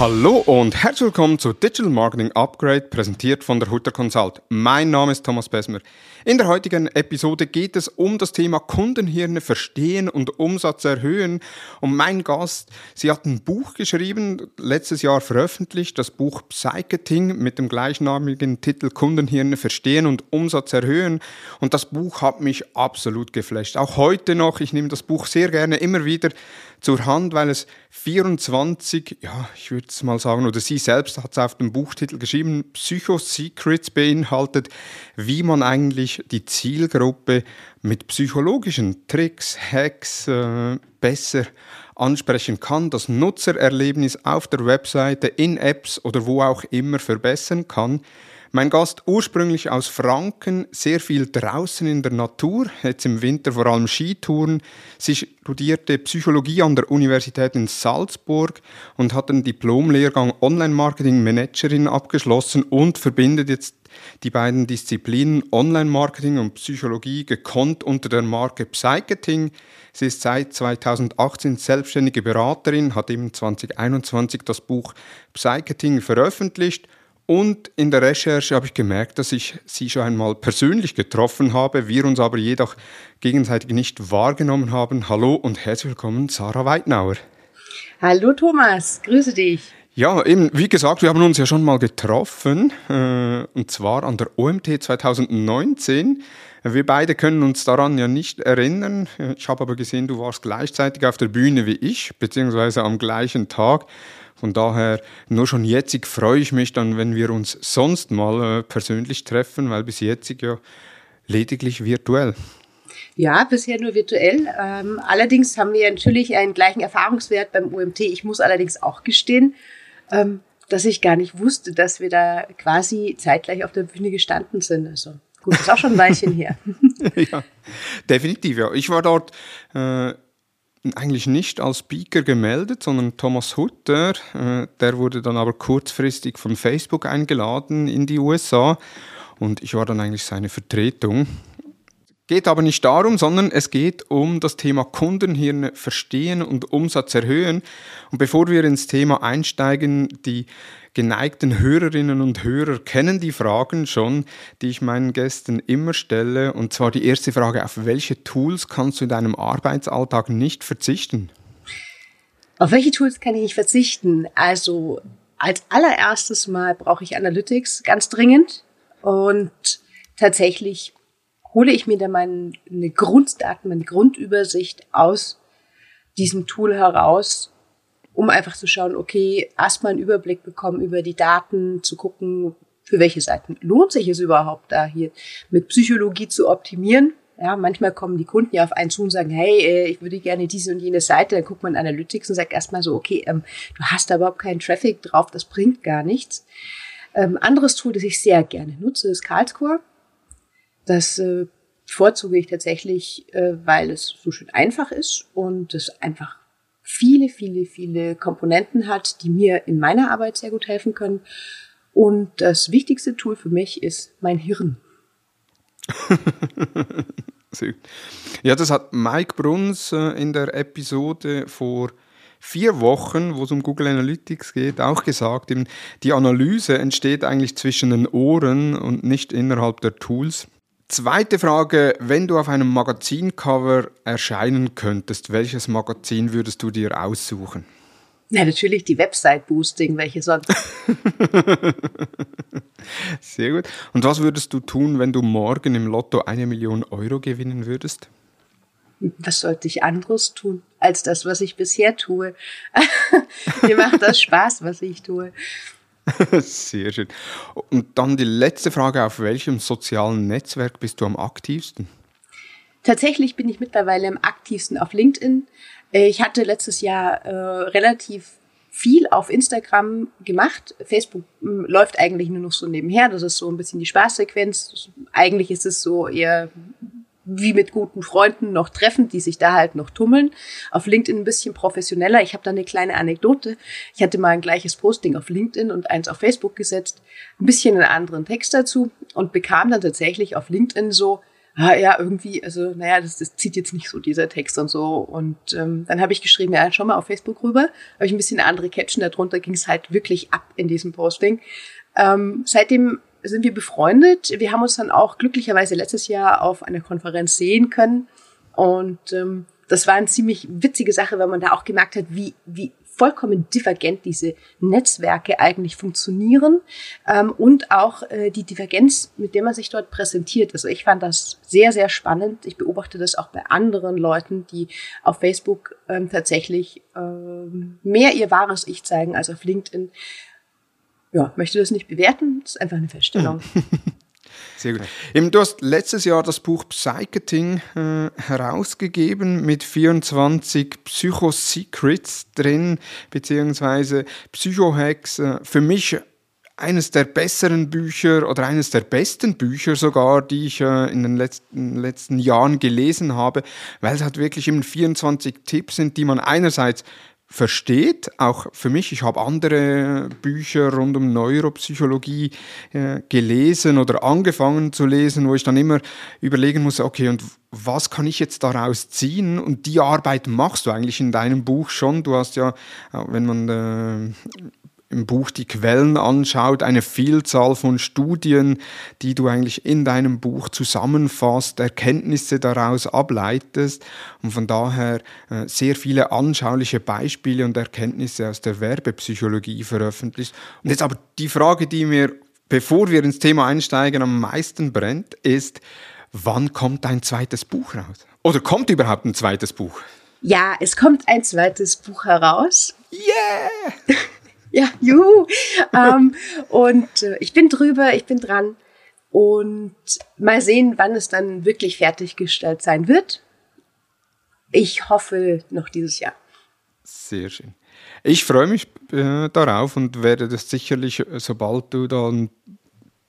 Hallo und herzlich willkommen zu Digital Marketing Upgrade, präsentiert von der Hutter Consult. Mein Name ist Thomas Besmer. In der heutigen Episode geht es um das Thema Kundenhirne verstehen und Umsatz erhöhen. Und mein Gast, sie hat ein Buch geschrieben, letztes Jahr veröffentlicht, das Buch Psycheting mit dem gleichnamigen Titel Kundenhirne verstehen und Umsatz erhöhen. Und das Buch hat mich absolut geflasht. Auch heute noch, ich nehme das Buch sehr gerne immer wieder zur Hand, weil es 24, ja, ich würde es mal sagen, oder sie selbst hat es auf dem Buchtitel geschrieben, Psycho-Secrets beinhaltet, wie man eigentlich die Zielgruppe mit psychologischen Tricks, Hacks äh, besser ansprechen kann, das Nutzererlebnis auf der Webseite, in Apps oder wo auch immer verbessern kann. Mein Gast ursprünglich aus Franken, sehr viel draußen in der Natur, jetzt im Winter vor allem Skitouren. Sie studierte Psychologie an der Universität in Salzburg und hat den Diplomlehrgang Online-Marketing Managerin abgeschlossen und verbindet jetzt die beiden Disziplinen Online-Marketing und Psychologie gekonnt unter der Marke Psycheting. Sie ist seit 2018 selbstständige Beraterin, hat eben 2021 das Buch Psycheting veröffentlicht und in der Recherche habe ich gemerkt, dass ich sie schon einmal persönlich getroffen habe, wir uns aber jedoch gegenseitig nicht wahrgenommen haben. Hallo und herzlich willkommen, Sarah Weidnauer. Hallo Thomas, grüße dich. Ja, eben, wie gesagt, wir haben uns ja schon mal getroffen, äh, und zwar an der OMT 2019. Wir beide können uns daran ja nicht erinnern. Ich habe aber gesehen, du warst gleichzeitig auf der Bühne wie ich, beziehungsweise am gleichen Tag. Von daher, nur schon jetzt freue ich mich dann, wenn wir uns sonst mal äh, persönlich treffen, weil bis jetzt ja lediglich virtuell. Ja, bisher nur virtuell. Ähm, allerdings haben wir natürlich einen gleichen Erfahrungswert beim UMT. Ich muss allerdings auch gestehen, ähm, dass ich gar nicht wusste, dass wir da quasi zeitgleich auf der Bühne gestanden sind. Also gut, das ist auch schon ein Weilchen her. ja, definitiv, ja. Ich war dort äh, eigentlich nicht als Speaker gemeldet, sondern Thomas Hutter, äh, der wurde dann aber kurzfristig von Facebook eingeladen in die USA und ich war dann eigentlich seine Vertretung. Geht aber nicht darum, sondern es geht um das Thema Kundenhirne verstehen und Umsatz erhöhen. Und bevor wir ins Thema einsteigen, die geneigten Hörerinnen und Hörer kennen die Fragen schon, die ich meinen Gästen immer stelle. Und zwar die erste Frage, auf welche Tools kannst du in deinem Arbeitsalltag nicht verzichten? Auf welche Tools kann ich nicht verzichten? Also als allererstes Mal brauche ich Analytics ganz dringend. Und tatsächlich hole ich mir dann meine Grunddaten, meine Grundübersicht aus diesem Tool heraus, um einfach zu schauen, okay, erstmal einen Überblick bekommen über die Daten, zu gucken, für welche Seiten lohnt sich es überhaupt da hier mit Psychologie zu optimieren. Ja, manchmal kommen die Kunden ja auf einen zu und sagen, hey, äh, ich würde gerne diese und jene Seite. Dann guckt man Analytics und sagt erstmal so, okay, ähm, du hast da überhaupt keinen Traffic drauf, das bringt gar nichts. Ähm, anderes Tool, das ich sehr gerne nutze, ist Karlscore. Das äh, bevorzuge ich tatsächlich, äh, weil es so schön einfach ist und es einfach viele, viele, viele Komponenten hat, die mir in meiner Arbeit sehr gut helfen können. Und das wichtigste Tool für mich ist mein Hirn. ja, das hat Mike Bruns äh, in der Episode vor vier Wochen, wo es um Google Analytics geht, auch gesagt, die Analyse entsteht eigentlich zwischen den Ohren und nicht innerhalb der Tools. Zweite Frage, wenn du auf einem Magazincover erscheinen könntest, welches Magazin würdest du dir aussuchen? Ja, natürlich die Website-Boosting, welche sonst? Sehr gut. Und was würdest du tun, wenn du morgen im Lotto eine Million Euro gewinnen würdest? Was sollte ich anderes tun als das, was ich bisher tue? Mir macht das Spaß, was ich tue. Sehr schön. Und dann die letzte Frage, auf welchem sozialen Netzwerk bist du am aktivsten? Tatsächlich bin ich mittlerweile am aktivsten auf LinkedIn. Ich hatte letztes Jahr äh, relativ viel auf Instagram gemacht. Facebook hm, läuft eigentlich nur noch so nebenher. Das ist so ein bisschen die Spaßsequenz. Eigentlich ist es so eher wie mit guten Freunden noch treffen, die sich da halt noch tummeln. Auf LinkedIn ein bisschen professioneller. Ich habe da eine kleine Anekdote. Ich hatte mal ein gleiches Posting auf LinkedIn und eins auf Facebook gesetzt, ein bisschen einen anderen Text dazu und bekam dann tatsächlich auf LinkedIn so, ah, ja, irgendwie, also naja, das, das zieht jetzt nicht so dieser Text und so. Und ähm, dann habe ich geschrieben, ja, schau mal auf Facebook rüber. Habe ich ein bisschen andere Caption darunter, ging es halt wirklich ab in diesem Posting. Ähm, seitdem sind wir befreundet. Wir haben uns dann auch glücklicherweise letztes Jahr auf einer Konferenz sehen können. Und ähm, das war eine ziemlich witzige Sache, weil man da auch gemerkt hat, wie, wie vollkommen divergent diese Netzwerke eigentlich funktionieren ähm, und auch äh, die Divergenz, mit der man sich dort präsentiert. Also ich fand das sehr, sehr spannend. Ich beobachte das auch bei anderen Leuten, die auf Facebook ähm, tatsächlich ähm, mehr ihr wahres Ich zeigen als auf LinkedIn. Ja, möchte das nicht bewerten, das ist einfach eine Feststellung. Sehr gut. Eben, du hast letztes Jahr das Buch Psycheting äh, herausgegeben mit 24 Psycho-Secrets drin, beziehungsweise Psycho-Hacks. Äh, für mich eines der besseren Bücher oder eines der besten Bücher sogar, die ich äh, in den letzten, letzten Jahren gelesen habe, weil es halt wirklich eben 24 Tipps sind, die man einerseits versteht. Auch für mich, ich habe andere Bücher rund um Neuropsychologie äh, gelesen oder angefangen zu lesen, wo ich dann immer überlegen muss, okay, und was kann ich jetzt daraus ziehen? Und die Arbeit machst du eigentlich in deinem Buch schon. Du hast ja, äh, wenn man äh, im Buch die Quellen anschaut, eine Vielzahl von Studien, die du eigentlich in deinem Buch zusammenfasst, Erkenntnisse daraus ableitest und von daher äh, sehr viele anschauliche Beispiele und Erkenntnisse aus der Werbepsychologie veröffentlicht. Und jetzt aber die Frage, die mir, bevor wir ins Thema einsteigen, am meisten brennt, ist, wann kommt dein zweites Buch raus? Oder kommt überhaupt ein zweites Buch? Ja, es kommt ein zweites Buch heraus. Yeah! Ja, juhu. ähm, und äh, ich bin drüber, ich bin dran. Und mal sehen, wann es dann wirklich fertiggestellt sein wird. Ich hoffe noch dieses Jahr. Sehr schön. Ich freue mich äh, darauf und werde das sicherlich, äh, sobald du dann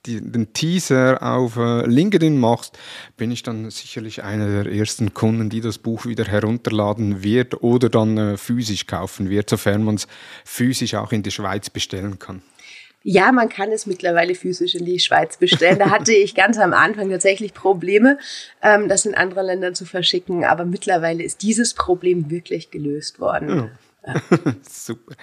die, den Teaser auf äh, LinkedIn machst, bin ich dann sicherlich einer der ersten Kunden, die das Buch wieder herunterladen wird oder dann äh, physisch kaufen wird, sofern man es physisch auch in der Schweiz bestellen kann. Ja, man kann es mittlerweile physisch in die Schweiz bestellen. Da hatte ich ganz am Anfang tatsächlich Probleme, ähm, das in andere Länder zu verschicken. Aber mittlerweile ist dieses Problem wirklich gelöst worden. Ja. Ja. Super.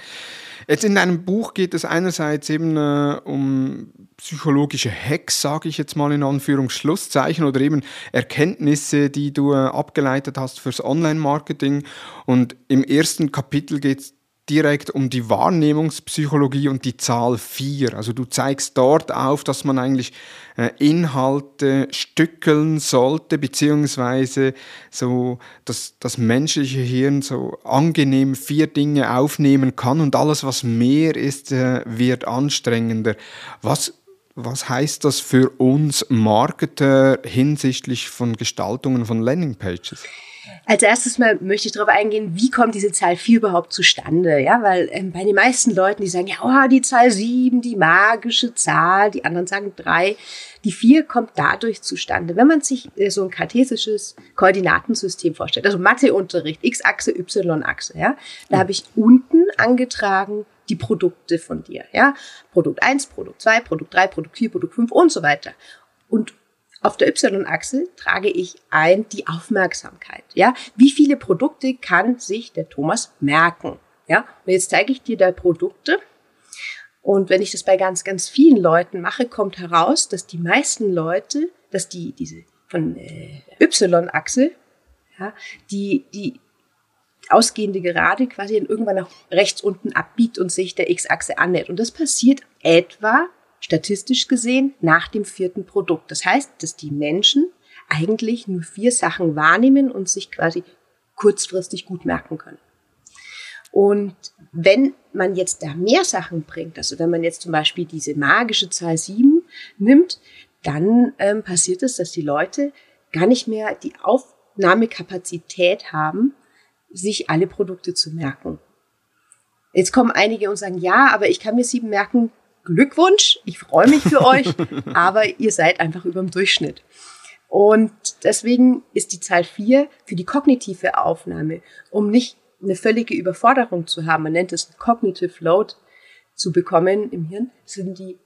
Jetzt in deinem Buch geht es einerseits eben äh, um psychologische Hacks, sage ich jetzt mal in Anführungsschlusszeichen, oder eben Erkenntnisse, die du äh, abgeleitet hast fürs Online-Marketing. Und im ersten Kapitel geht es direkt um die Wahrnehmungspsychologie und die Zahl 4. Also du zeigst dort auf, dass man eigentlich äh, Inhalte stückeln sollte, beziehungsweise so dass das menschliche Hirn so angenehm vier Dinge aufnehmen kann und alles, was mehr ist, äh, wird anstrengender. Was was heißt das für uns Marketer hinsichtlich von Gestaltungen von Landingpages? Als erstes mal möchte ich darauf eingehen, wie kommt diese Zahl 4 überhaupt zustande? Ja, weil ähm, bei den meisten Leuten, die sagen, ja, oh, die Zahl 7, die magische Zahl, die anderen sagen 3. Die 4 kommt dadurch zustande, wenn man sich äh, so ein kartesisches Koordinatensystem vorstellt. Also Matheunterricht, X-Achse, Y-Achse, ja. Da habe ich unten angetragen die Produkte von dir, ja. Produkt 1, Produkt 2, Produkt 3, Produkt 4, Produkt 5 und so weiter. Und auf der Y-Achse trage ich ein die Aufmerksamkeit. Ja, wie viele Produkte kann sich der Thomas merken? Ja, und jetzt zeige ich dir da Produkte. Und wenn ich das bei ganz, ganz vielen Leuten mache, kommt heraus, dass die meisten Leute, dass die diese von äh, Y-Achse, ja, die die ausgehende Gerade quasi irgendwann nach rechts unten abbiegt und sich der X-Achse annähert. Und das passiert etwa statistisch gesehen nach dem vierten Produkt. Das heißt, dass die Menschen eigentlich nur vier Sachen wahrnehmen und sich quasi kurzfristig gut merken können. Und wenn man jetzt da mehr Sachen bringt, also wenn man jetzt zum Beispiel diese magische Zahl sieben nimmt, dann ähm, passiert es, dass die Leute gar nicht mehr die Aufnahmekapazität haben, sich alle Produkte zu merken. Jetzt kommen einige und sagen, ja, aber ich kann mir sieben merken, Glückwunsch, ich freue mich für euch, aber ihr seid einfach über dem Durchschnitt. Und deswegen ist die Zahl 4 für die kognitive Aufnahme, um nicht eine völlige Überforderung zu haben, man nennt es Cognitive Load zu bekommen im Hirn, sind die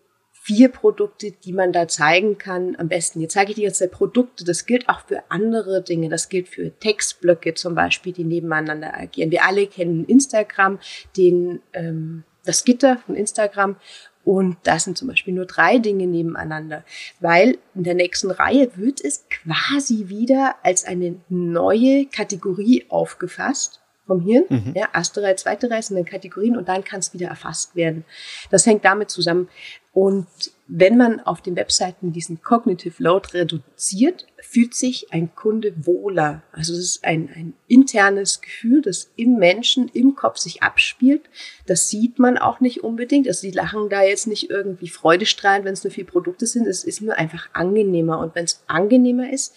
vier Produkte, die man da zeigen kann. Am besten, jetzt zeige ich dir jetzt Produkte, das gilt auch für andere Dinge. Das gilt für Textblöcke zum Beispiel, die nebeneinander agieren. Wir alle kennen Instagram, den, ähm, das Gitter von Instagram. Und da sind zum Beispiel nur drei Dinge nebeneinander, weil in der nächsten Reihe wird es quasi wieder als eine neue Kategorie aufgefasst vom Hirn. Mhm. Ja, erste Reihe, zweite Reihe sind dann Kategorien und dann kann es wieder erfasst werden. Das hängt damit zusammen. Und wenn man auf den Webseiten diesen Cognitive Load reduziert, fühlt sich ein Kunde wohler. Also es ist ein, ein internes Gefühl, das im Menschen, im Kopf sich abspielt. Das sieht man auch nicht unbedingt. Also die lachen da jetzt nicht irgendwie freudestrahlend, wenn es nur vier Produkte sind. Es ist nur einfach angenehmer. Und wenn es angenehmer ist,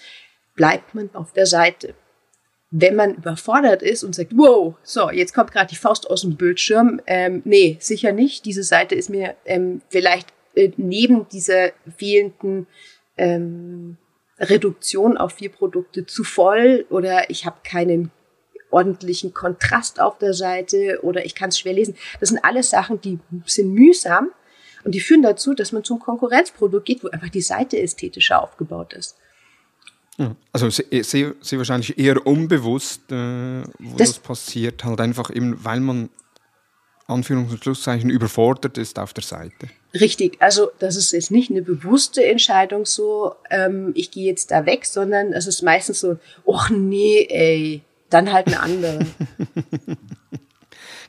bleibt man auf der Seite wenn man überfordert ist und sagt, wow, so, jetzt kommt gerade die Faust aus dem Bildschirm, ähm, nee, sicher nicht. Diese Seite ist mir ähm, vielleicht äh, neben dieser fehlenden ähm, Reduktion auf vier Produkte zu voll oder ich habe keinen ordentlichen Kontrast auf der Seite oder ich kann es schwer lesen. Das sind alles Sachen, die sind mühsam und die führen dazu, dass man zum Konkurrenzprodukt geht, wo einfach die Seite ästhetischer aufgebaut ist. Also sehr, sehr, wahrscheinlich eher unbewusst, äh, wo das, das, passiert, halt einfach eben, weil man Anführungs- und Schlusszeichen überfordert ist auf der Seite. Richtig, also das ist jetzt nicht eine bewusste Entscheidung so, ähm, ich gehe jetzt da weg, sondern es ist meistens so, ach nee, ey, dann halt eine andere.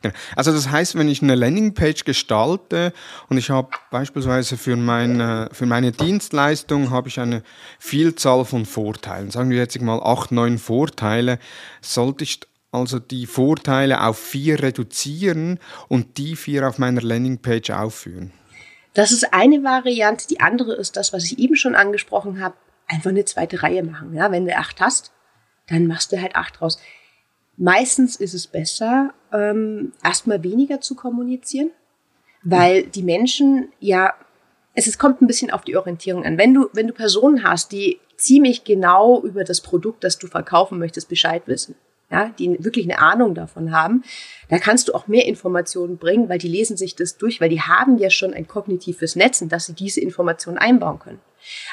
Genau. Also das heißt, wenn ich eine Landingpage gestalte und ich habe beispielsweise für meine, für meine Dienstleistung habe ich eine Vielzahl von Vorteilen, sagen wir jetzt mal acht, neun Vorteile, sollte ich also die Vorteile auf vier reduzieren und die vier auf meiner Landingpage aufführen. Das ist eine Variante. Die andere ist das, was ich eben schon angesprochen habe, einfach eine zweite Reihe machen. Ja, wenn du acht hast, dann machst du halt acht raus. Meistens ist es besser, ähm, erstmal weniger zu kommunizieren, weil die Menschen ja, es, es kommt ein bisschen auf die Orientierung an. Wenn du, wenn du Personen hast, die ziemlich genau über das Produkt, das du verkaufen möchtest, Bescheid wissen, ja, die wirklich eine Ahnung davon haben, da kannst du auch mehr Informationen bringen, weil die lesen sich das durch, weil die haben ja schon ein kognitives Netz, in das sie diese Informationen einbauen können.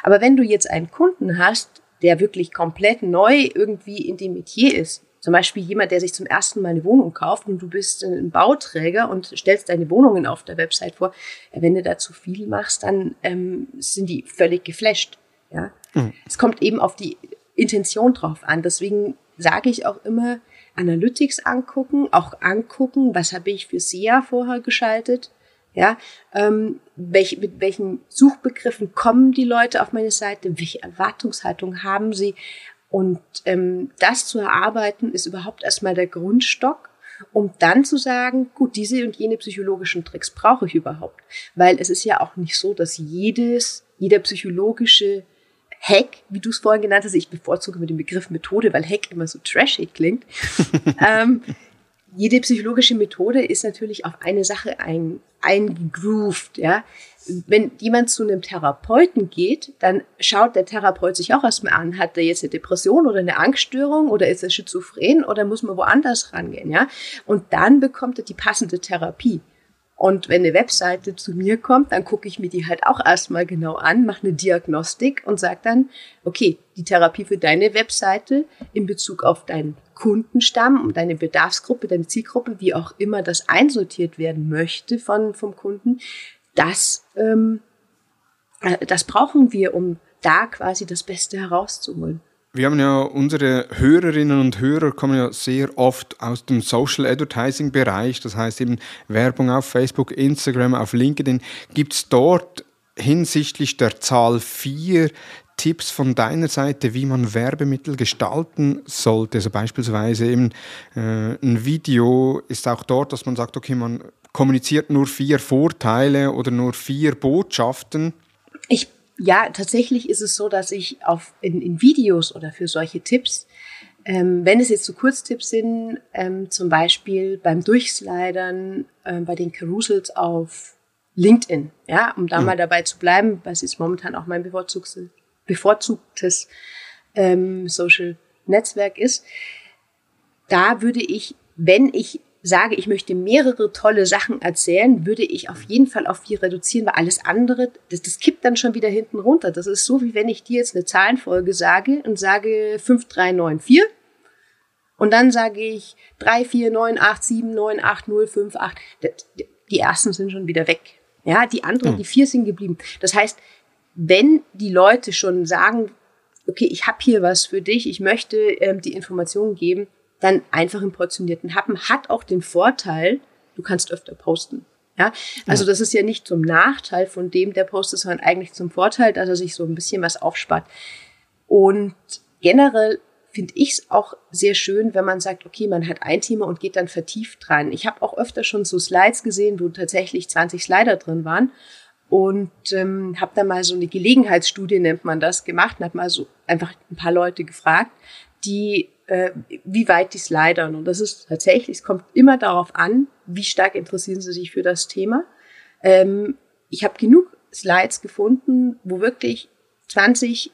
Aber wenn du jetzt einen Kunden hast, der wirklich komplett neu irgendwie in dem Metier ist, zum Beispiel jemand, der sich zum ersten Mal eine Wohnung kauft und du bist ein Bauträger und stellst deine Wohnungen auf der Website vor. Wenn du da zu viel machst, dann ähm, sind die völlig geflasht. Ja? Mhm. Es kommt eben auf die Intention drauf an. Deswegen sage ich auch immer, Analytics angucken, auch angucken, was habe ich für SEA vorher geschaltet. Ja, ähm, welch, mit welchen Suchbegriffen kommen die Leute auf meine Seite? Welche Erwartungshaltung haben sie? Und ähm, das zu erarbeiten, ist überhaupt erstmal der Grundstock, um dann zu sagen, gut, diese und jene psychologischen Tricks brauche ich überhaupt. Weil es ist ja auch nicht so, dass jedes, jeder psychologische Hack, wie du es vorhin genannt hast, ich bevorzuge mit dem Begriff Methode, weil Hack immer so trashig klingt. ähm, jede psychologische Methode ist natürlich auf eine Sache ein, eingegroovt, ja wenn jemand zu einem Therapeuten geht, dann schaut der Therapeut sich auch erstmal an, hat er jetzt eine Depression oder eine Angststörung oder ist er schizophren oder muss man woanders rangehen, ja? Und dann bekommt er die passende Therapie. Und wenn eine Webseite zu mir kommt, dann gucke ich mir die halt auch erstmal genau an, mache eine Diagnostik und sage dann, okay, die Therapie für deine Webseite in Bezug auf deinen Kundenstamm und deine Bedarfsgruppe, deine Zielgruppe, wie auch immer das einsortiert werden möchte von, vom Kunden, das, ähm, äh, das brauchen wir, um da quasi das Beste herauszuholen. Wir haben ja unsere Hörerinnen und Hörer kommen ja sehr oft aus dem Social Advertising Bereich, das heißt eben Werbung auf Facebook, Instagram, auf LinkedIn. Gibt es dort hinsichtlich der Zahl 4 Tipps von deiner Seite, wie man Werbemittel gestalten sollte? Also beispielsweise eben äh, ein Video ist auch dort, dass man sagt, okay, man kommuniziert nur vier Vorteile oder nur vier Botschaften? Ich, ja, tatsächlich ist es so, dass ich auf, in, in Videos oder für solche Tipps, ähm, wenn es jetzt so Kurztipps sind, ähm, zum Beispiel beim Durchslidern, ähm, bei den Carousels auf LinkedIn, ja, um da mhm. mal dabei zu bleiben, weil es ist momentan auch mein bevorzugtes, bevorzugtes ähm, Social Netzwerk ist. Da würde ich, wenn ich sage, ich möchte mehrere tolle Sachen erzählen, würde ich auf jeden Fall auf vier reduzieren, weil alles andere, das, das kippt dann schon wieder hinten runter. Das ist so, wie wenn ich dir jetzt eine Zahlenfolge sage und sage 5394 und dann sage ich 3, 4, 9, 8, 7, 9, 8, 0, 5, 8. Die ersten sind schon wieder weg. Ja, die anderen, mhm. die vier sind geblieben. Das heißt, wenn die Leute schon sagen, okay, ich habe hier was für dich, ich möchte ähm, die Informationen geben, dann einfach im portionierten Happen hat auch den Vorteil, du kannst öfter posten. Ja, also ja. das ist ja nicht zum Nachteil von dem, der postet, sondern eigentlich zum Vorteil, dass er sich so ein bisschen was aufspart. Und generell finde ich es auch sehr schön, wenn man sagt, okay, man hat ein Thema und geht dann vertieft rein. Ich habe auch öfter schon so Slides gesehen, wo tatsächlich 20 Slider drin waren und ähm, habe da mal so eine Gelegenheitsstudie, nennt man das, gemacht und habe mal so einfach ein paar Leute gefragt, die äh, wie weit die slidern. Und das ist tatsächlich, es kommt immer darauf an, wie stark interessieren sie sich für das Thema. Ähm, ich habe genug Slides gefunden, wo wirklich 20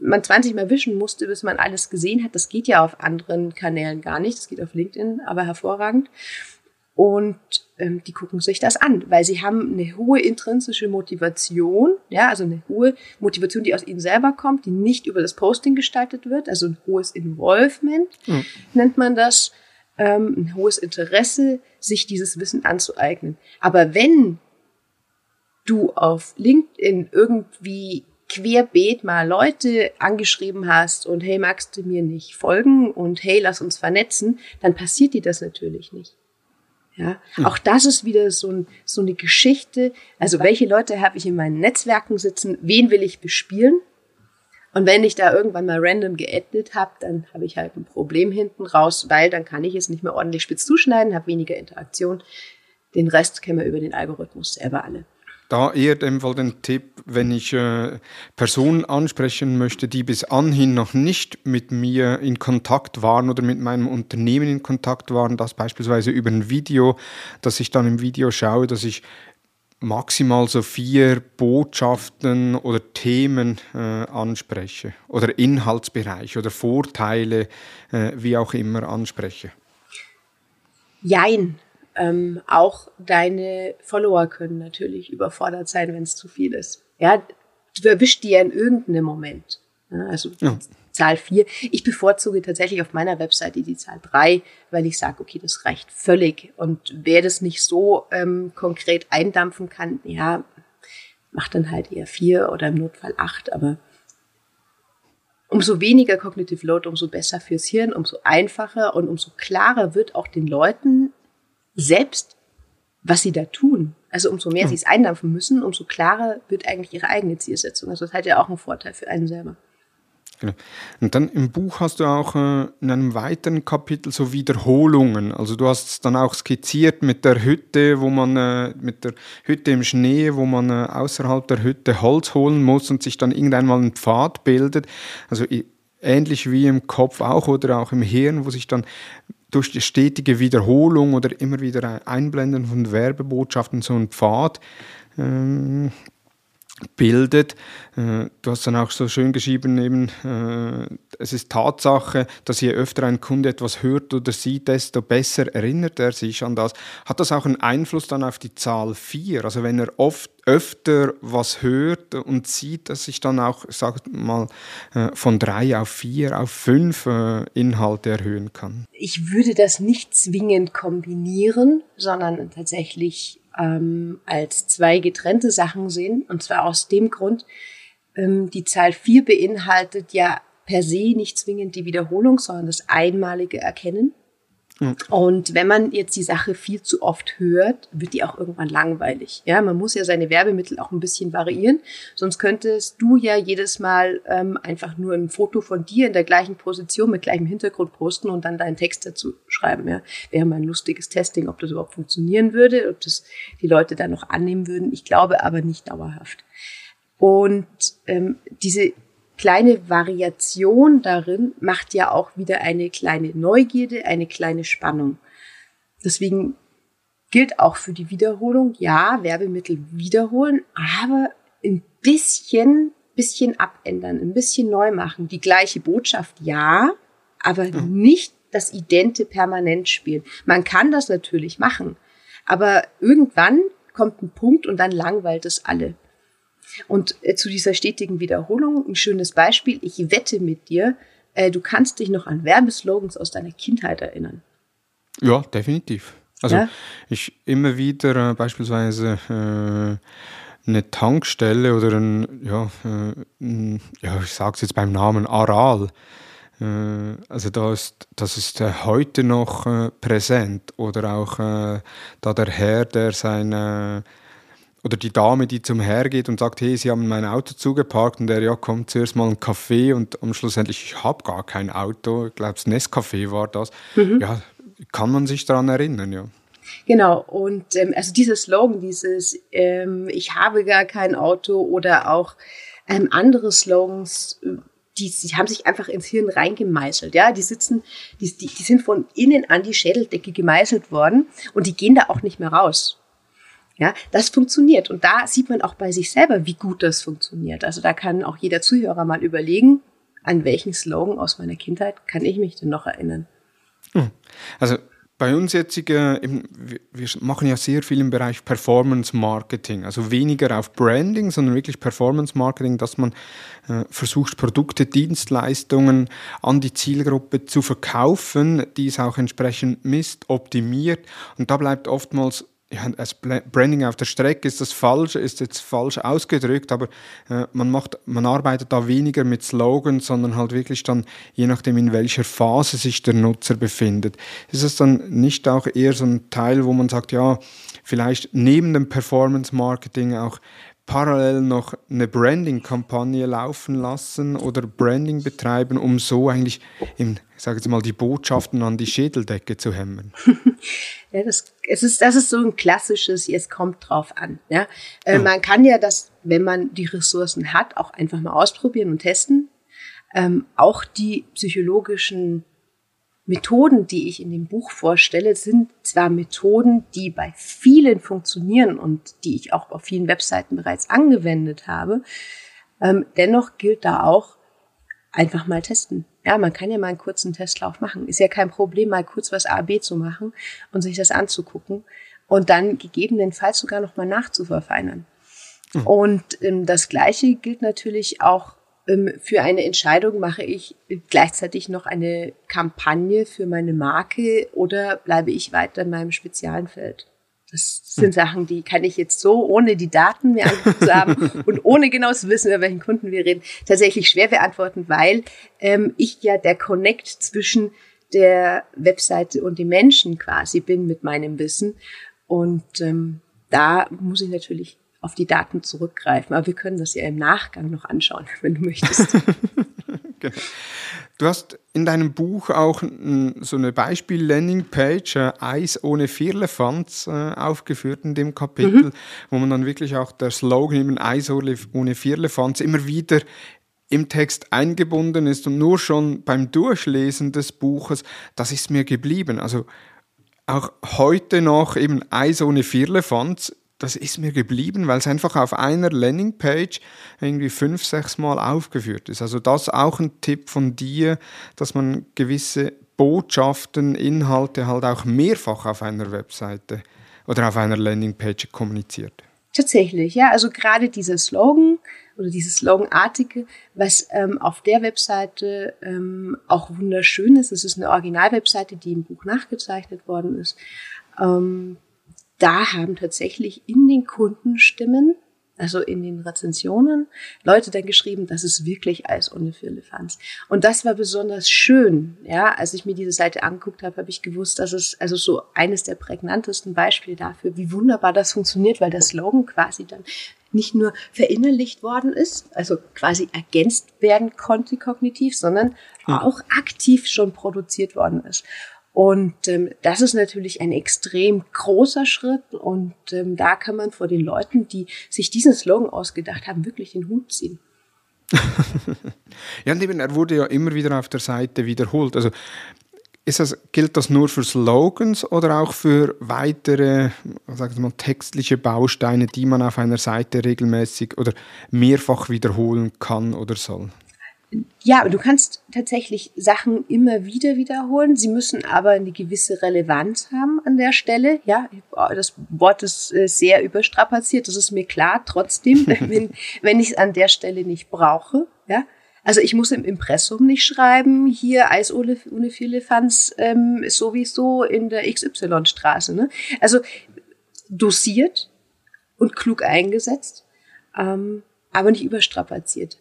man 20 Mal wischen musste, bis man alles gesehen hat. Das geht ja auf anderen Kanälen gar nicht. Das geht auf LinkedIn, aber hervorragend. Und ähm, die gucken sich das an, weil sie haben eine hohe intrinsische Motivation, ja, also eine hohe Motivation, die aus ihnen selber kommt, die nicht über das Posting gestaltet wird, also ein hohes Involvement mhm. nennt man das, ähm, ein hohes Interesse, sich dieses Wissen anzueignen. Aber wenn du auf LinkedIn irgendwie querbeet mal Leute angeschrieben hast und hey, magst du mir nicht folgen und hey, lass uns vernetzen, dann passiert dir das natürlich nicht. Ja, mhm. auch das ist wieder so, ein, so eine Geschichte. Also welche Leute habe ich in meinen Netzwerken sitzen? Wen will ich bespielen? Und wenn ich da irgendwann mal random geaddet habe, dann habe ich halt ein Problem hinten raus, weil dann kann ich es nicht mehr ordentlich spitz zuschneiden, habe weniger Interaktion. Den Rest kennen wir über den Algorithmus selber alle da eher dem Fall den Tipp, wenn ich äh, Personen ansprechen möchte, die bis anhin noch nicht mit mir in Kontakt waren oder mit meinem Unternehmen in Kontakt waren, das beispielsweise über ein Video, dass ich dann im Video schaue, dass ich maximal so vier Botschaften oder Themen äh, anspreche oder Inhaltsbereich oder Vorteile, äh, wie auch immer anspreche. Jein. Ähm, auch deine Follower können natürlich überfordert sein, wenn es zu viel ist. Ja, du erwischst die ja in irgendeinem Moment. Ja, also ja. Zahl 4. Ich bevorzuge tatsächlich auf meiner Webseite die Zahl 3, weil ich sage, okay, das reicht völlig. Und wer das nicht so ähm, konkret eindampfen kann, ja, macht dann halt eher 4 oder im Notfall 8. Aber umso weniger Cognitive Load, umso besser fürs Hirn, umso einfacher und umso klarer wird auch den Leuten, selbst, was sie da tun. Also umso mehr ja. sie es eindampfen müssen, umso klarer wird eigentlich ihre eigene Zielsetzung. Also das hat ja auch einen Vorteil für einen selber. Genau. Und dann im Buch hast du auch äh, in einem weiteren Kapitel so Wiederholungen. Also du hast es dann auch skizziert mit der Hütte, wo man äh, mit der Hütte im Schnee, wo man äh, außerhalb der Hütte Holz holen muss und sich dann irgendwann mal ein Pfad bildet. Also ähnlich wie im Kopf auch oder auch im Hirn, wo sich dann durch die stetige Wiederholung oder immer wieder Einblenden von Werbebotschaften so ein Pfad. Ähm, bildet. Äh, du hast dann auch so schön geschrieben, eben, äh, es ist Tatsache, dass je öfter ein Kunde etwas hört oder sieht, desto besser erinnert er sich an das. Hat das auch einen Einfluss dann auf die Zahl 4? Also wenn er oft öfter was hört und sieht, dass ich dann auch, sag mal, äh, von drei auf vier, auf fünf Inhalte erhöhen kann? Ich würde das nicht zwingend kombinieren, sondern tatsächlich ähm, als zwei getrennte Sachen sehen. Und zwar aus dem Grund, ähm, die Zahl 4 beinhaltet ja per se nicht zwingend die Wiederholung, sondern das einmalige Erkennen. Und wenn man jetzt die Sache viel zu oft hört, wird die auch irgendwann langweilig. Ja, man muss ja seine Werbemittel auch ein bisschen variieren. Sonst könntest du ja jedes Mal ähm, einfach nur ein Foto von dir in der gleichen Position mit gleichem Hintergrund posten und dann deinen Text dazu schreiben. Ja, wäre mal ein lustiges Testing, ob das überhaupt funktionieren würde, ob das die Leute dann noch annehmen würden. Ich glaube aber nicht dauerhaft. Und ähm, diese kleine Variation darin macht ja auch wieder eine kleine Neugierde, eine kleine Spannung. Deswegen gilt auch für die Wiederholung, ja, Werbemittel wiederholen, aber ein bisschen, bisschen abändern, ein bisschen neu machen. Die gleiche Botschaft, ja, aber ja. nicht das Idente permanent spielen. Man kann das natürlich machen, aber irgendwann kommt ein Punkt und dann langweilt es alle. Und äh, zu dieser stetigen Wiederholung ein schönes Beispiel. Ich wette mit dir, äh, du kannst dich noch an Werbeslogans aus deiner Kindheit erinnern. Ja, definitiv. Also ja? ich immer wieder äh, beispielsweise äh, eine Tankstelle oder ein, ja, äh, ein, ja ich sage es jetzt beim Namen Aral. Äh, also da ist, das ist heute noch präsent. Oder auch da der Herr, der seine oder die Dame, die zum Herr geht und sagt, hey, Sie haben mein Auto zugeparkt und der, ja, kommt zuerst mal ein Kaffee und am Schluss endlich, ich habe gar kein Auto, ich glaube, das Nescafé war das. Mhm. Ja, kann man sich daran erinnern, ja. Genau, und ähm, also dieses Slogan, dieses ähm, Ich habe gar kein Auto oder auch ähm, andere Slogans, die, die haben sich einfach ins Hirn reingemeißelt. Ja, die sitzen, die, die, die sind von innen an die Schädeldecke gemeißelt worden und die gehen da auch nicht mehr raus. Ja, das funktioniert. Und da sieht man auch bei sich selber, wie gut das funktioniert. Also da kann auch jeder Zuhörer mal überlegen, an welchen Slogan aus meiner Kindheit kann ich mich denn noch erinnern. Hm. Also bei uns jetzt, äh, wir machen ja sehr viel im Bereich Performance Marketing, also weniger auf Branding, sondern wirklich Performance Marketing, dass man äh, versucht, Produkte, Dienstleistungen an die Zielgruppe zu verkaufen, die es auch entsprechend misst, optimiert. Und da bleibt oftmals ja, als Branding auf der Strecke ist das falsch, ist jetzt falsch ausgedrückt, aber äh, man macht, man arbeitet da weniger mit Slogans, sondern halt wirklich dann, je nachdem in welcher Phase sich der Nutzer befindet. Ist es dann nicht auch eher so ein Teil, wo man sagt, ja, vielleicht neben dem Performance Marketing auch parallel noch eine Branding-Kampagne laufen lassen oder Branding betreiben, um so eigentlich, im, ich sage jetzt mal, die Botschaften an die Schädeldecke zu hämmern? ja, das, es ist, das ist so ein klassisches, es kommt drauf an. Ja? Äh. Man kann ja das, wenn man die Ressourcen hat, auch einfach mal ausprobieren und testen. Ähm, auch die psychologischen Methoden, die ich in dem Buch vorstelle, sind zwar Methoden, die bei vielen funktionieren und die ich auch auf vielen Webseiten bereits angewendet habe. Ähm, dennoch gilt da auch einfach mal testen. Ja, man kann ja mal einen kurzen Testlauf machen. Ist ja kein Problem, mal kurz was A, B zu machen und sich das anzugucken und dann gegebenenfalls sogar noch mal nachzuverfeinern. Mhm. Und ähm, das Gleiche gilt natürlich auch für eine Entscheidung mache ich gleichzeitig noch eine Kampagne für meine Marke oder bleibe ich weiter in meinem speziellen Feld? Das sind hm. Sachen, die kann ich jetzt so, ohne die Daten mir angeguckt zu haben und ohne genau zu wissen, über welchen Kunden wir reden, tatsächlich schwer beantworten, weil ähm, ich ja der Connect zwischen der Webseite und dem Menschen quasi bin mit meinem Wissen. Und ähm, da muss ich natürlich auf die Daten zurückgreifen. Aber wir können das ja im Nachgang noch anschauen, wenn du möchtest. genau. Du hast in deinem Buch auch so eine Beispiel-Landing-Page, äh, Eis ohne Firlefanz, äh, aufgeführt in dem Kapitel, mhm. wo man dann wirklich auch der Slogan eben Eis ohne Firlefanz immer wieder im Text eingebunden ist und nur schon beim Durchlesen des Buches, das ist mir geblieben. Also auch heute noch eben Eis ohne Firlefanz das ist mir geblieben, weil es einfach auf einer Landingpage irgendwie fünf, sechs Mal aufgeführt ist. Also das auch ein Tipp von dir, dass man gewisse Botschaften, Inhalte halt auch mehrfach auf einer Webseite oder auf einer Landingpage kommuniziert. Tatsächlich, ja. Also gerade dieser Slogan oder dieses Sloganartige, was ähm, auf der Webseite ähm, auch wunderschön ist. Es ist eine Originalwebseite, die im Buch nachgezeichnet worden ist. Ähm, da haben tatsächlich in den Kundenstimmen, also in den Rezensionen, Leute dann geschrieben, das ist wirklich Eis ohne Firlefanz. Und das war besonders schön. Ja, als ich mir diese Seite angeguckt habe, habe ich gewusst, dass es also so eines der prägnantesten Beispiele dafür, wie wunderbar das funktioniert, weil der Slogan quasi dann nicht nur verinnerlicht worden ist, also quasi ergänzt werden konnte kognitiv, sondern auch aktiv schon produziert worden ist. Und ähm, das ist natürlich ein extrem großer Schritt und ähm, da kann man vor den Leuten, die sich diesen Slogan ausgedacht haben, wirklich den Hut ziehen. ja, und eben, er wurde ja immer wieder auf der Seite wiederholt. Also das, gilt das nur für Slogans oder auch für weitere sagen wir mal, textliche Bausteine, die man auf einer Seite regelmäßig oder mehrfach wiederholen kann oder soll? Ja, du kannst tatsächlich Sachen immer wieder wiederholen. Sie müssen aber eine gewisse Relevanz haben an der Stelle. Ja, das Wort ist äh, sehr überstrapaziert, das ist mir klar. Trotzdem, wenn, wenn ich es an der Stelle nicht brauche, ja. Also ich muss im Impressum nicht schreiben, hier Eis ohne, viele Fans ähm, sowieso in der XY-Straße. Ne? Also dosiert und klug eingesetzt, ähm, aber nicht überstrapaziert.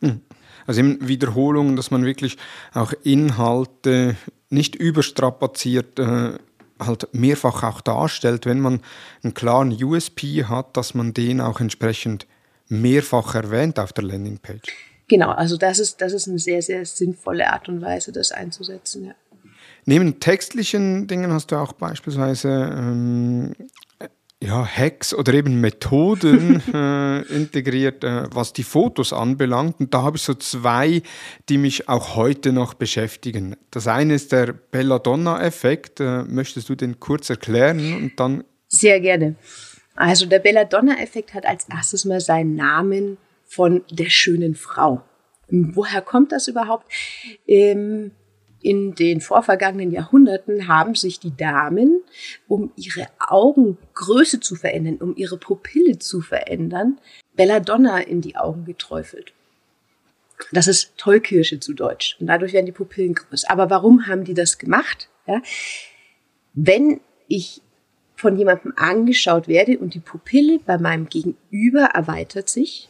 Hm. Also eben Wiederholungen, dass man wirklich auch Inhalte nicht überstrapaziert äh, halt mehrfach auch darstellt, wenn man einen klaren USP hat, dass man den auch entsprechend mehrfach erwähnt auf der Landingpage. Genau, also das ist, das ist eine sehr, sehr sinnvolle Art und Weise, das einzusetzen. Ja. Neben textlichen Dingen hast du auch beispielsweise ähm, ja, Hacks oder eben Methoden äh, integriert, äh, was die Fotos anbelangt. Und da habe ich so zwei, die mich auch heute noch beschäftigen. Das eine ist der Belladonna-Effekt. Äh, möchtest du den kurz erklären und dann? Sehr gerne. Also der Belladonna-Effekt hat als erstes mal seinen Namen von der schönen Frau. Woher kommt das überhaupt? Ähm, in den vorvergangenen Jahrhunderten haben sich die Damen, um ihre Augengröße zu verändern, um ihre Pupille zu verändern, Belladonna in die Augen geträufelt. Das ist Tollkirsche zu Deutsch. Und dadurch werden die Pupillen größer. Aber warum haben die das gemacht? Ja? Wenn ich von jemandem angeschaut werde und die Pupille bei meinem Gegenüber erweitert sich,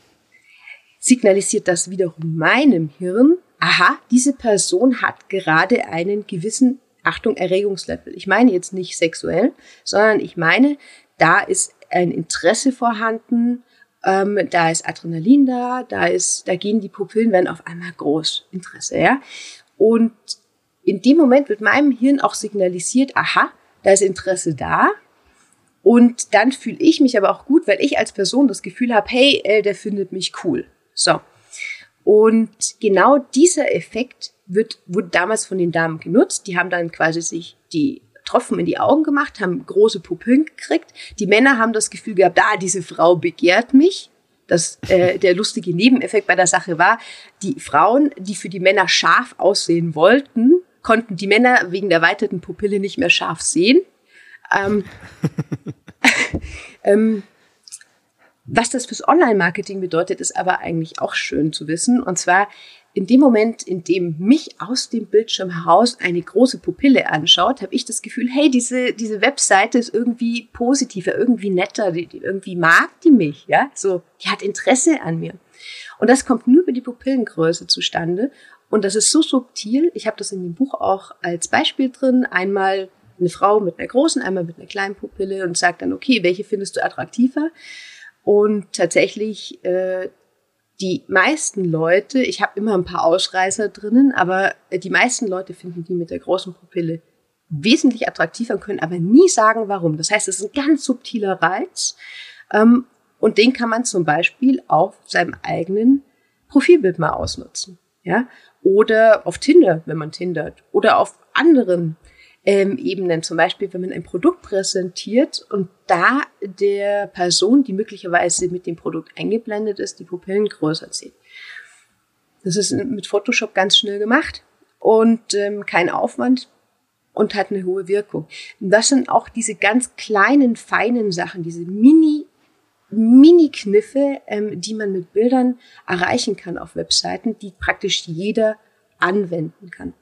signalisiert das wiederum meinem Hirn, aha, diese Person hat gerade einen gewissen, Achtung, Erregungslevel. Ich meine jetzt nicht sexuell, sondern ich meine, da ist ein Interesse vorhanden, ähm, da ist Adrenalin da, da ist, da gehen die Pupillen werden auf einmal groß. Interesse, ja. Und in dem Moment wird meinem Hirn auch signalisiert, aha, da ist Interesse da. Und dann fühle ich mich aber auch gut, weil ich als Person das Gefühl habe, hey, äh, der findet mich cool. So. Und genau dieser Effekt wird, wurde damals von den Damen genutzt. Die haben dann quasi sich die Tropfen in die Augen gemacht, haben große Pupillen gekriegt. Die Männer haben das Gefühl gehabt, ah, diese Frau begehrt mich. Das, äh, der lustige Nebeneffekt bei der Sache war, die Frauen, die für die Männer scharf aussehen wollten, konnten die Männer wegen der erweiterten Pupille nicht mehr scharf sehen. Ähm, ähm, was das fürs Online-Marketing bedeutet, ist aber eigentlich auch schön zu wissen. Und zwar in dem Moment, in dem mich aus dem Bildschirm heraus eine große Pupille anschaut, habe ich das Gefühl, hey, diese, diese Webseite ist irgendwie positiver, irgendwie netter, die, die, irgendwie mag die mich, ja, so, die hat Interesse an mir. Und das kommt nur über die Pupillengröße zustande. Und das ist so subtil. Ich habe das in dem Buch auch als Beispiel drin. Einmal eine Frau mit einer großen, einmal mit einer kleinen Pupille und sagt dann, okay, welche findest du attraktiver? Und tatsächlich äh, die meisten Leute, ich habe immer ein paar Ausreißer drinnen, aber die meisten Leute finden die mit der großen Pupille wesentlich attraktiver und können aber nie sagen, warum. Das heißt, es ist ein ganz subtiler Reiz ähm, und den kann man zum Beispiel auf seinem eigenen Profilbild mal ausnutzen. Ja? Oder auf Tinder, wenn man tindert. Oder auf anderen ähm, Ebenen. Zum Beispiel, wenn man ein Produkt präsentiert und da der Person, die möglicherweise mit dem Produkt eingeblendet ist, die Pupillen größer zieht. Das ist mit Photoshop ganz schnell gemacht und ähm, kein Aufwand und hat eine hohe Wirkung. Und das sind auch diese ganz kleinen, feinen Sachen, diese Mini Mini-Kniffe, ähm, die man mit Bildern erreichen kann auf Webseiten, die praktisch jeder anwenden kann.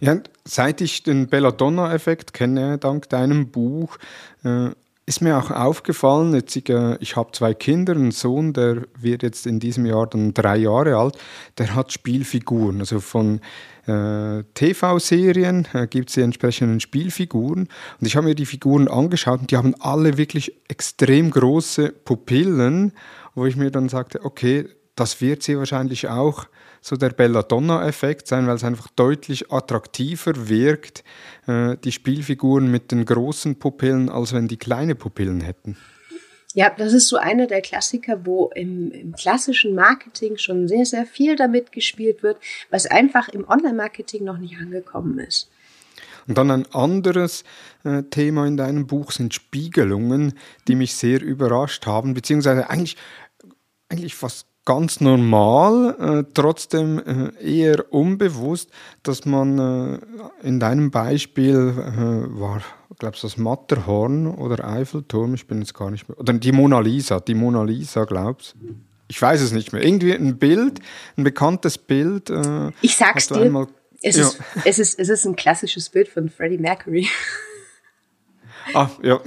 Ja, seit ich den Belladonna-Effekt kenne, dank deinem Buch, äh, ist mir auch aufgefallen, jetzt ich, äh, ich habe zwei Kinder, einen Sohn, der wird jetzt in diesem Jahr dann drei Jahre alt, der hat Spielfiguren, also von äh, TV-Serien gibt es die entsprechenden Spielfiguren. Und ich habe mir die Figuren angeschaut und die haben alle wirklich extrem große Pupillen, wo ich mir dann sagte, okay, das wird sie wahrscheinlich auch so der Belladonna-Effekt sein, weil es einfach deutlich attraktiver wirkt, äh, die Spielfiguren mit den großen Pupillen, als wenn die kleine Pupillen hätten. Ja, das ist so einer der Klassiker, wo im, im, klassischen Marketing schon sehr, sehr viel damit gespielt wird, was einfach im Online-Marketing noch nicht angekommen ist. Und dann ein anderes äh, Thema in deinem Buch sind Spiegelungen, die mich sehr überrascht haben, beziehungsweise eigentlich, eigentlich fast ganz normal, äh, trotzdem äh, eher unbewusst, dass man äh, in deinem Beispiel äh, war, glaubst du, das Matterhorn oder Eiffelturm, ich bin jetzt gar nicht mehr, oder die Mona Lisa, die Mona Lisa, glaubst Ich weiß es nicht mehr. Irgendwie ein Bild, ein bekanntes Bild. Äh, ich sag's dir, einmal, es, ja. ist, es, ist, es ist ein klassisches Bild von Freddie Mercury. Ah, ja.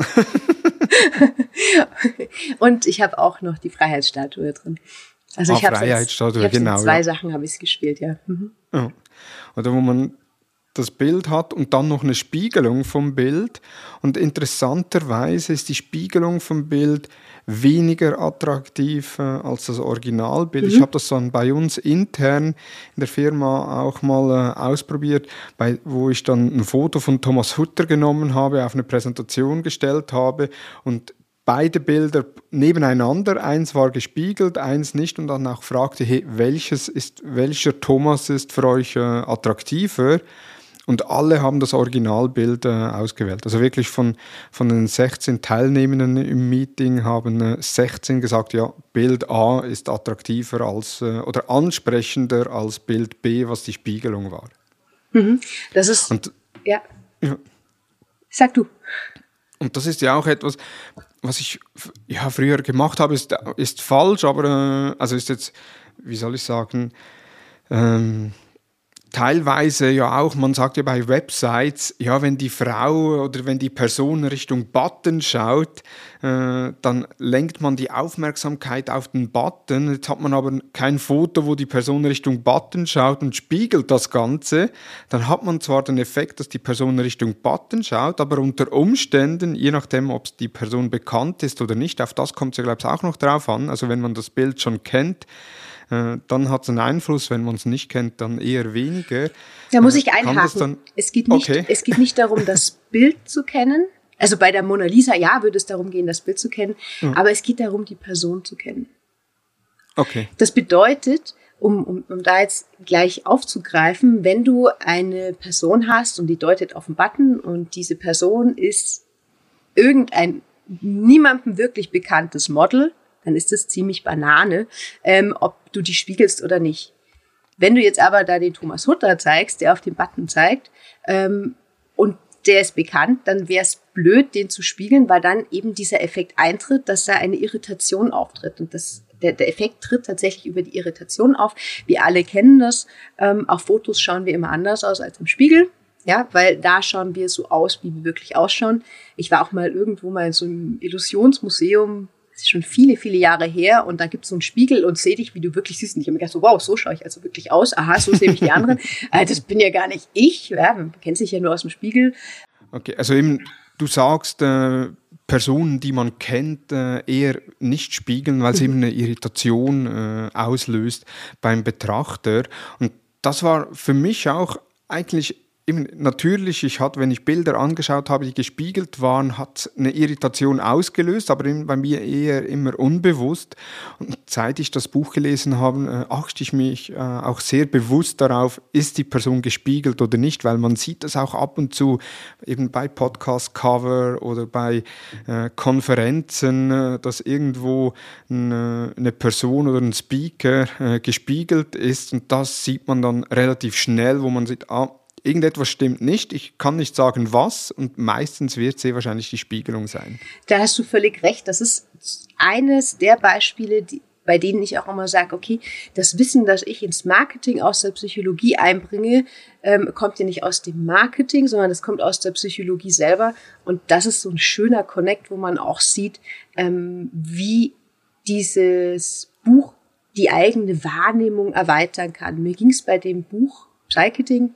und ich habe auch noch die Freiheitsstatue drin. Also ah, ich habe Freiheitsstatue, genau. Zwei ja. Sachen habe ich gespielt, ja. Mhm. ja. Oder wo man das Bild hat und dann noch eine Spiegelung vom Bild. Und interessanterweise ist die Spiegelung vom Bild weniger attraktiv äh, als das Originalbild. Mhm. Ich habe das dann bei uns intern in der Firma auch mal äh, ausprobiert, bei, wo ich dann ein Foto von Thomas Hutter genommen habe, auf eine Präsentation gestellt habe und beide Bilder nebeneinander, eins war gespiegelt, eins nicht und dann auch fragte, hey, welches ist, welcher Thomas ist für euch äh, attraktiver? Und alle haben das Originalbild äh, ausgewählt. Also wirklich von, von den 16 Teilnehmenden im Meeting haben äh, 16 gesagt, ja, Bild A ist attraktiver als äh, oder ansprechender als Bild B, was die Spiegelung war. Mhm. Das ist. Und, ja. ja. Sag du. Und das ist ja auch etwas, was ich ja, früher gemacht habe, ist, ist falsch, aber äh, also ist jetzt, wie soll ich sagen, ähm, teilweise ja auch, man sagt ja bei Websites, ja, wenn die Frau oder wenn die Person Richtung Button schaut, äh, dann lenkt man die Aufmerksamkeit auf den Button. Jetzt hat man aber kein Foto, wo die Person Richtung Button schaut und spiegelt das Ganze. Dann hat man zwar den Effekt, dass die Person Richtung Button schaut, aber unter Umständen, je nachdem, ob die Person bekannt ist oder nicht, auf das kommt es ja, glaube ich, auch noch drauf an. Also wenn man das Bild schon kennt, äh, dann hat es einen Einfluss, wenn man es nicht kennt, dann eher weniger. Da muss äh, ich einhaken. Es geht, nicht, okay. es geht nicht darum, das Bild zu kennen. Also bei der Mona Lisa, ja, würde es darum gehen, das Bild zu kennen. Mhm. Aber es geht darum, die Person zu kennen. Okay. Das bedeutet, um, um, um da jetzt gleich aufzugreifen, wenn du eine Person hast und die deutet auf den Button und diese Person ist irgendein niemandem wirklich bekanntes Model, dann ist es ziemlich Banane, ähm, ob du die spiegelst oder nicht. Wenn du jetzt aber da den Thomas Hutter zeigst, der auf den Button zeigt, ähm, und der ist bekannt, dann wäre es blöd, den zu spiegeln, weil dann eben dieser Effekt eintritt, dass da eine Irritation auftritt. Und das, der, der Effekt tritt tatsächlich über die Irritation auf. Wir alle kennen das. Ähm, auf Fotos schauen wir immer anders aus als im Spiegel. Ja, weil da schauen wir so aus, wie wir wirklich ausschauen. Ich war auch mal irgendwo mal in so einem Illusionsmuseum, das ist schon viele, viele Jahre her und da gibt es so einen Spiegel und sehe dich, wie du wirklich siehst. Und ich habe mir gedacht, so, wow, so schaue ich also wirklich aus. Aha, so sehe ich die anderen. äh, das bin ja gar nicht ich. Ja, man kennt sich ja nur aus dem Spiegel. Okay, also eben, du sagst, äh, Personen, die man kennt, äh, eher nicht spiegeln, weil es eben eine Irritation äh, auslöst beim Betrachter. Und das war für mich auch eigentlich natürlich, ich hatte, wenn ich Bilder angeschaut habe, die gespiegelt waren, hat eine Irritation ausgelöst, aber bei mir eher immer unbewusst. Und seit ich das Buch gelesen habe, äh, achte ich mich äh, auch sehr bewusst darauf, ist die Person gespiegelt oder nicht, weil man sieht das auch ab und zu eben bei Podcast-Cover oder bei äh, Konferenzen, dass irgendwo eine, Person oder ein Speaker gespiegelt ist und das sieht man dann relativ schnell, wo man sieht, ah, irgendetwas stimmt nicht, ich kann nicht sagen was und meistens wird sehr wahrscheinlich die Spiegelung sein. Da hast du völlig recht. Das ist eines der Beispiele, die, bei denen ich auch immer sage, okay, das Wissen, das ich ins Marketing aus der Psychologie einbringe, ähm, kommt ja nicht aus dem Marketing, sondern das kommt aus der Psychologie selber. Und das ist so ein schöner Connect, wo man auch sieht, ähm, wie dieses Buch die eigene Wahrnehmung erweitern kann. Mir ging es bei dem Buch Psycheting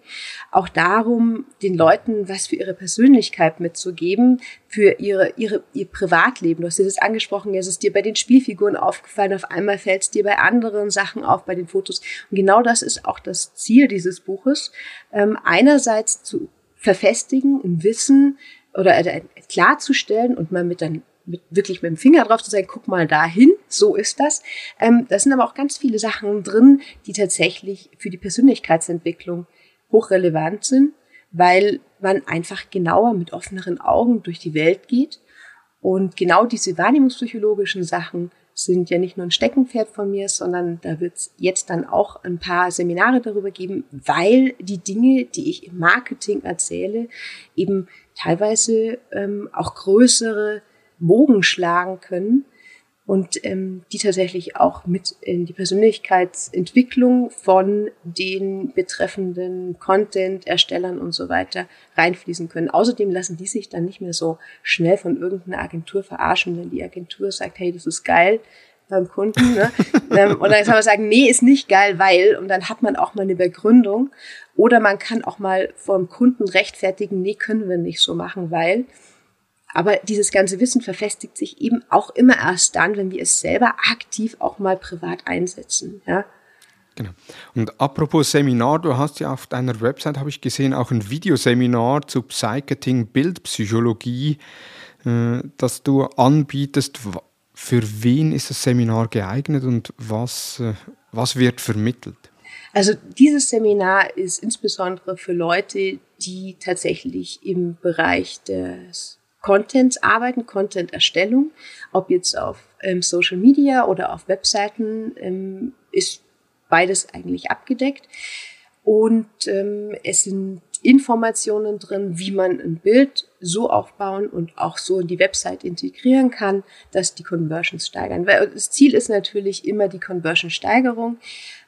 auch darum, den Leuten was für ihre Persönlichkeit mitzugeben, für ihre, ihre, ihr Privatleben. Du hast das angesprochen, es ist dir bei den Spielfiguren aufgefallen, auf einmal fällt es dir bei anderen Sachen auf, bei den Fotos. Und genau das ist auch das Ziel dieses Buches, ähm, einerseits zu verfestigen im Wissen oder äh, klarzustellen und mal mit dann mit, wirklich mit dem Finger drauf zu sagen, guck mal dahin, so ist das. Ähm, da sind aber auch ganz viele Sachen drin, die tatsächlich für die Persönlichkeitsentwicklung hochrelevant sind, weil man einfach genauer mit offeneren Augen durch die Welt geht und genau diese wahrnehmungspsychologischen Sachen sind ja nicht nur ein Steckenpferd von mir, sondern da wird es jetzt dann auch ein paar Seminare darüber geben, weil die Dinge, die ich im Marketing erzähle, eben teilweise ähm, auch größere Bogen schlagen können und ähm, die tatsächlich auch mit in die Persönlichkeitsentwicklung von den betreffenden Content-Erstellern und so weiter reinfließen können. Außerdem lassen die sich dann nicht mehr so schnell von irgendeiner Agentur verarschen, wenn die Agentur sagt, hey, das ist geil beim Kunden. Ne? und dann kann man sagen, nee, ist nicht geil, weil, und dann hat man auch mal eine Begründung. Oder man kann auch mal vom Kunden rechtfertigen, nee, können wir nicht so machen, weil aber dieses ganze Wissen verfestigt sich eben auch immer erst dann, wenn wir es selber aktiv auch mal privat einsetzen. Ja. Genau. Und apropos Seminar, du hast ja auf deiner Website, habe ich gesehen, auch ein Videoseminar zu Psycheting, Bildpsychologie, äh, das du anbietest. Für wen ist das Seminar geeignet und was, äh, was wird vermittelt? Also dieses Seminar ist insbesondere für Leute, die tatsächlich im Bereich des Content arbeiten, Content-Erstellung, ob jetzt auf ähm, Social Media oder auf Webseiten, ähm, ist beides eigentlich abgedeckt. Und ähm, es sind Informationen drin, wie man ein Bild so aufbauen und auch so in die Website integrieren kann, dass die Conversions steigern. Weil das Ziel ist natürlich immer die Conversion-Steigerung.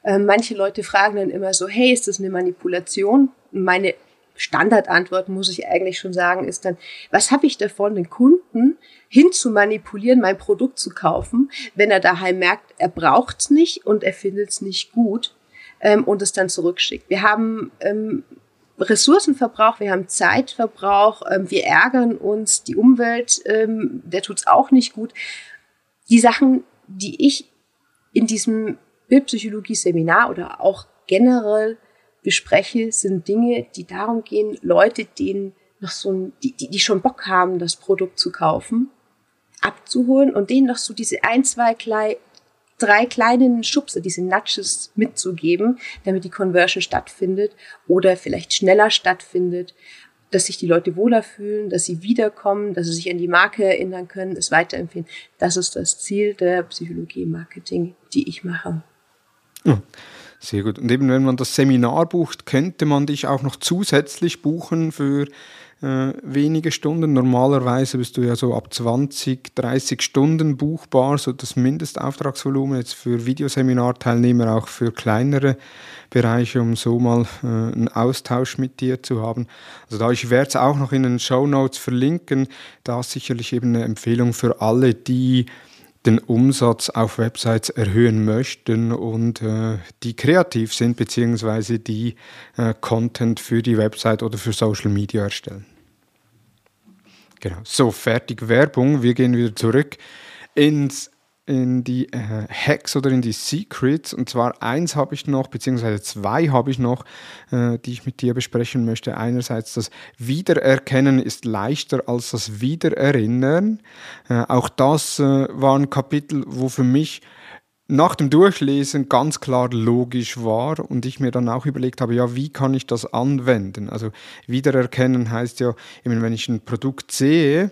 Ähm, manche Leute fragen dann immer so, hey, ist das eine Manipulation? Meine Standardantwort, muss ich eigentlich schon sagen, ist dann, was habe ich davon, den Kunden hin zu manipulieren, mein Produkt zu kaufen, wenn er daheim merkt, er braucht es nicht und er findet es nicht gut ähm, und es dann zurückschickt. Wir haben ähm, Ressourcenverbrauch, wir haben Zeitverbrauch, ähm, wir ärgern uns, die Umwelt, ähm, der tut's auch nicht gut. Die Sachen, die ich in diesem Bildpsychologie-Seminar oder auch generell bespreche, sind Dinge, die darum gehen, Leute, denen noch so ein, die, die, die schon Bock haben, das Produkt zu kaufen, abzuholen und denen noch so diese ein, zwei, klei, drei kleinen Schubse, diese Nudges mitzugeben, damit die Conversion stattfindet oder vielleicht schneller stattfindet, dass sich die Leute wohler fühlen, dass sie wiederkommen, dass sie sich an die Marke erinnern können, es weiterempfehlen. Das ist das Ziel der Psychologie Marketing, die ich mache. Ja. Sehr gut. Und eben, wenn man das Seminar bucht, könnte man dich auch noch zusätzlich buchen für äh, wenige Stunden. Normalerweise bist du ja so ab 20, 30 Stunden buchbar, so das Mindestauftragsvolumen jetzt für Videoseminarteilnehmer, auch für kleinere Bereiche, um so mal äh, einen Austausch mit dir zu haben. Also da ich werde es auch noch in den Show Notes verlinken, da ist sicherlich eben eine Empfehlung für alle, die den Umsatz auf Websites erhöhen möchten und äh, die kreativ sind, beziehungsweise die äh, Content für die Website oder für Social Media erstellen. Genau. So, fertig Werbung. Wir gehen wieder zurück ins in die äh, Hacks oder in die Secrets. Und zwar eins habe ich noch, beziehungsweise zwei habe ich noch, äh, die ich mit dir besprechen möchte. Einerseits das Wiedererkennen ist leichter als das Wiedererinnern. Äh, auch das äh, war ein Kapitel, wo für mich nach dem Durchlesen ganz klar logisch war und ich mir dann auch überlegt habe, ja, wie kann ich das anwenden? Also Wiedererkennen heißt ja, wenn ich ein Produkt sehe,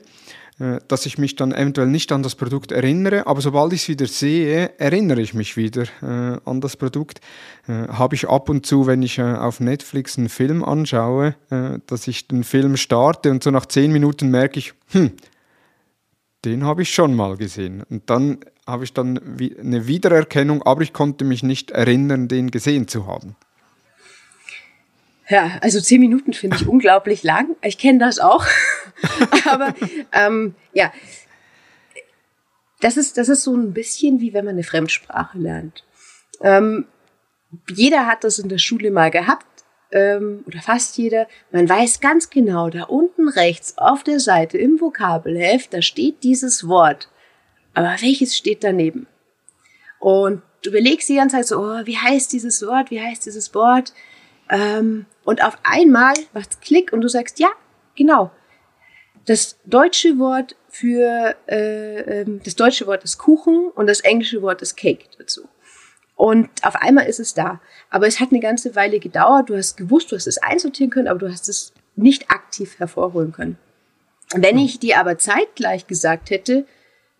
dass ich mich dann eventuell nicht an das Produkt erinnere, aber sobald ich es wieder sehe, erinnere ich mich wieder äh, an das Produkt. Äh, Habe ich ab und zu, wenn ich äh, auf Netflix einen Film anschaue, äh, dass ich den Film starte und so nach zehn Minuten merke ich, hm, den habe ich schon mal gesehen. Und dann habe ich dann eine Wiedererkennung, aber ich konnte mich nicht erinnern, den gesehen zu haben. Ja, also zehn Minuten finde ich unglaublich lang. Ich kenne das auch. Aber ähm, ja, das ist, das ist so ein bisschen wie wenn man eine Fremdsprache lernt. Ähm, jeder hat das in der Schule mal gehabt, ähm, oder fast jeder. Man weiß ganz genau, da unten rechts auf der Seite im Vokabelheft, da steht dieses Wort. Aber welches steht daneben? Und du überlegst die ganze Zeit so, oh, wie heißt dieses Wort, wie heißt dieses Wort? Ähm, und auf einmal macht's Klick und du sagst, ja, genau. Das deutsche Wort für äh, ähm, das deutsche Wort ist Kuchen und das englische Wort ist Cake dazu. Und auf einmal ist es da. Aber es hat eine ganze Weile gedauert. Du hast gewusst, du hast es einsortieren können, aber du hast es nicht aktiv hervorholen können. Wenn ich dir aber zeitgleich gesagt hätte,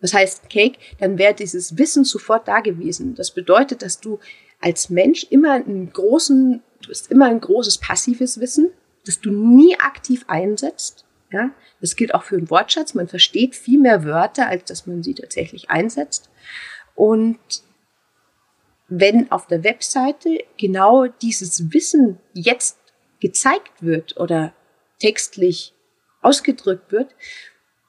was heißt Cake, dann wäre dieses Wissen sofort da gewesen. Das bedeutet, dass du als Mensch immer einen großen, du hast immer ein großes passives Wissen, das du nie aktiv einsetzt. Ja, das gilt auch für den Wortschatz. Man versteht viel mehr Wörter, als dass man sie tatsächlich einsetzt. Und wenn auf der Webseite genau dieses Wissen jetzt gezeigt wird oder textlich ausgedrückt wird,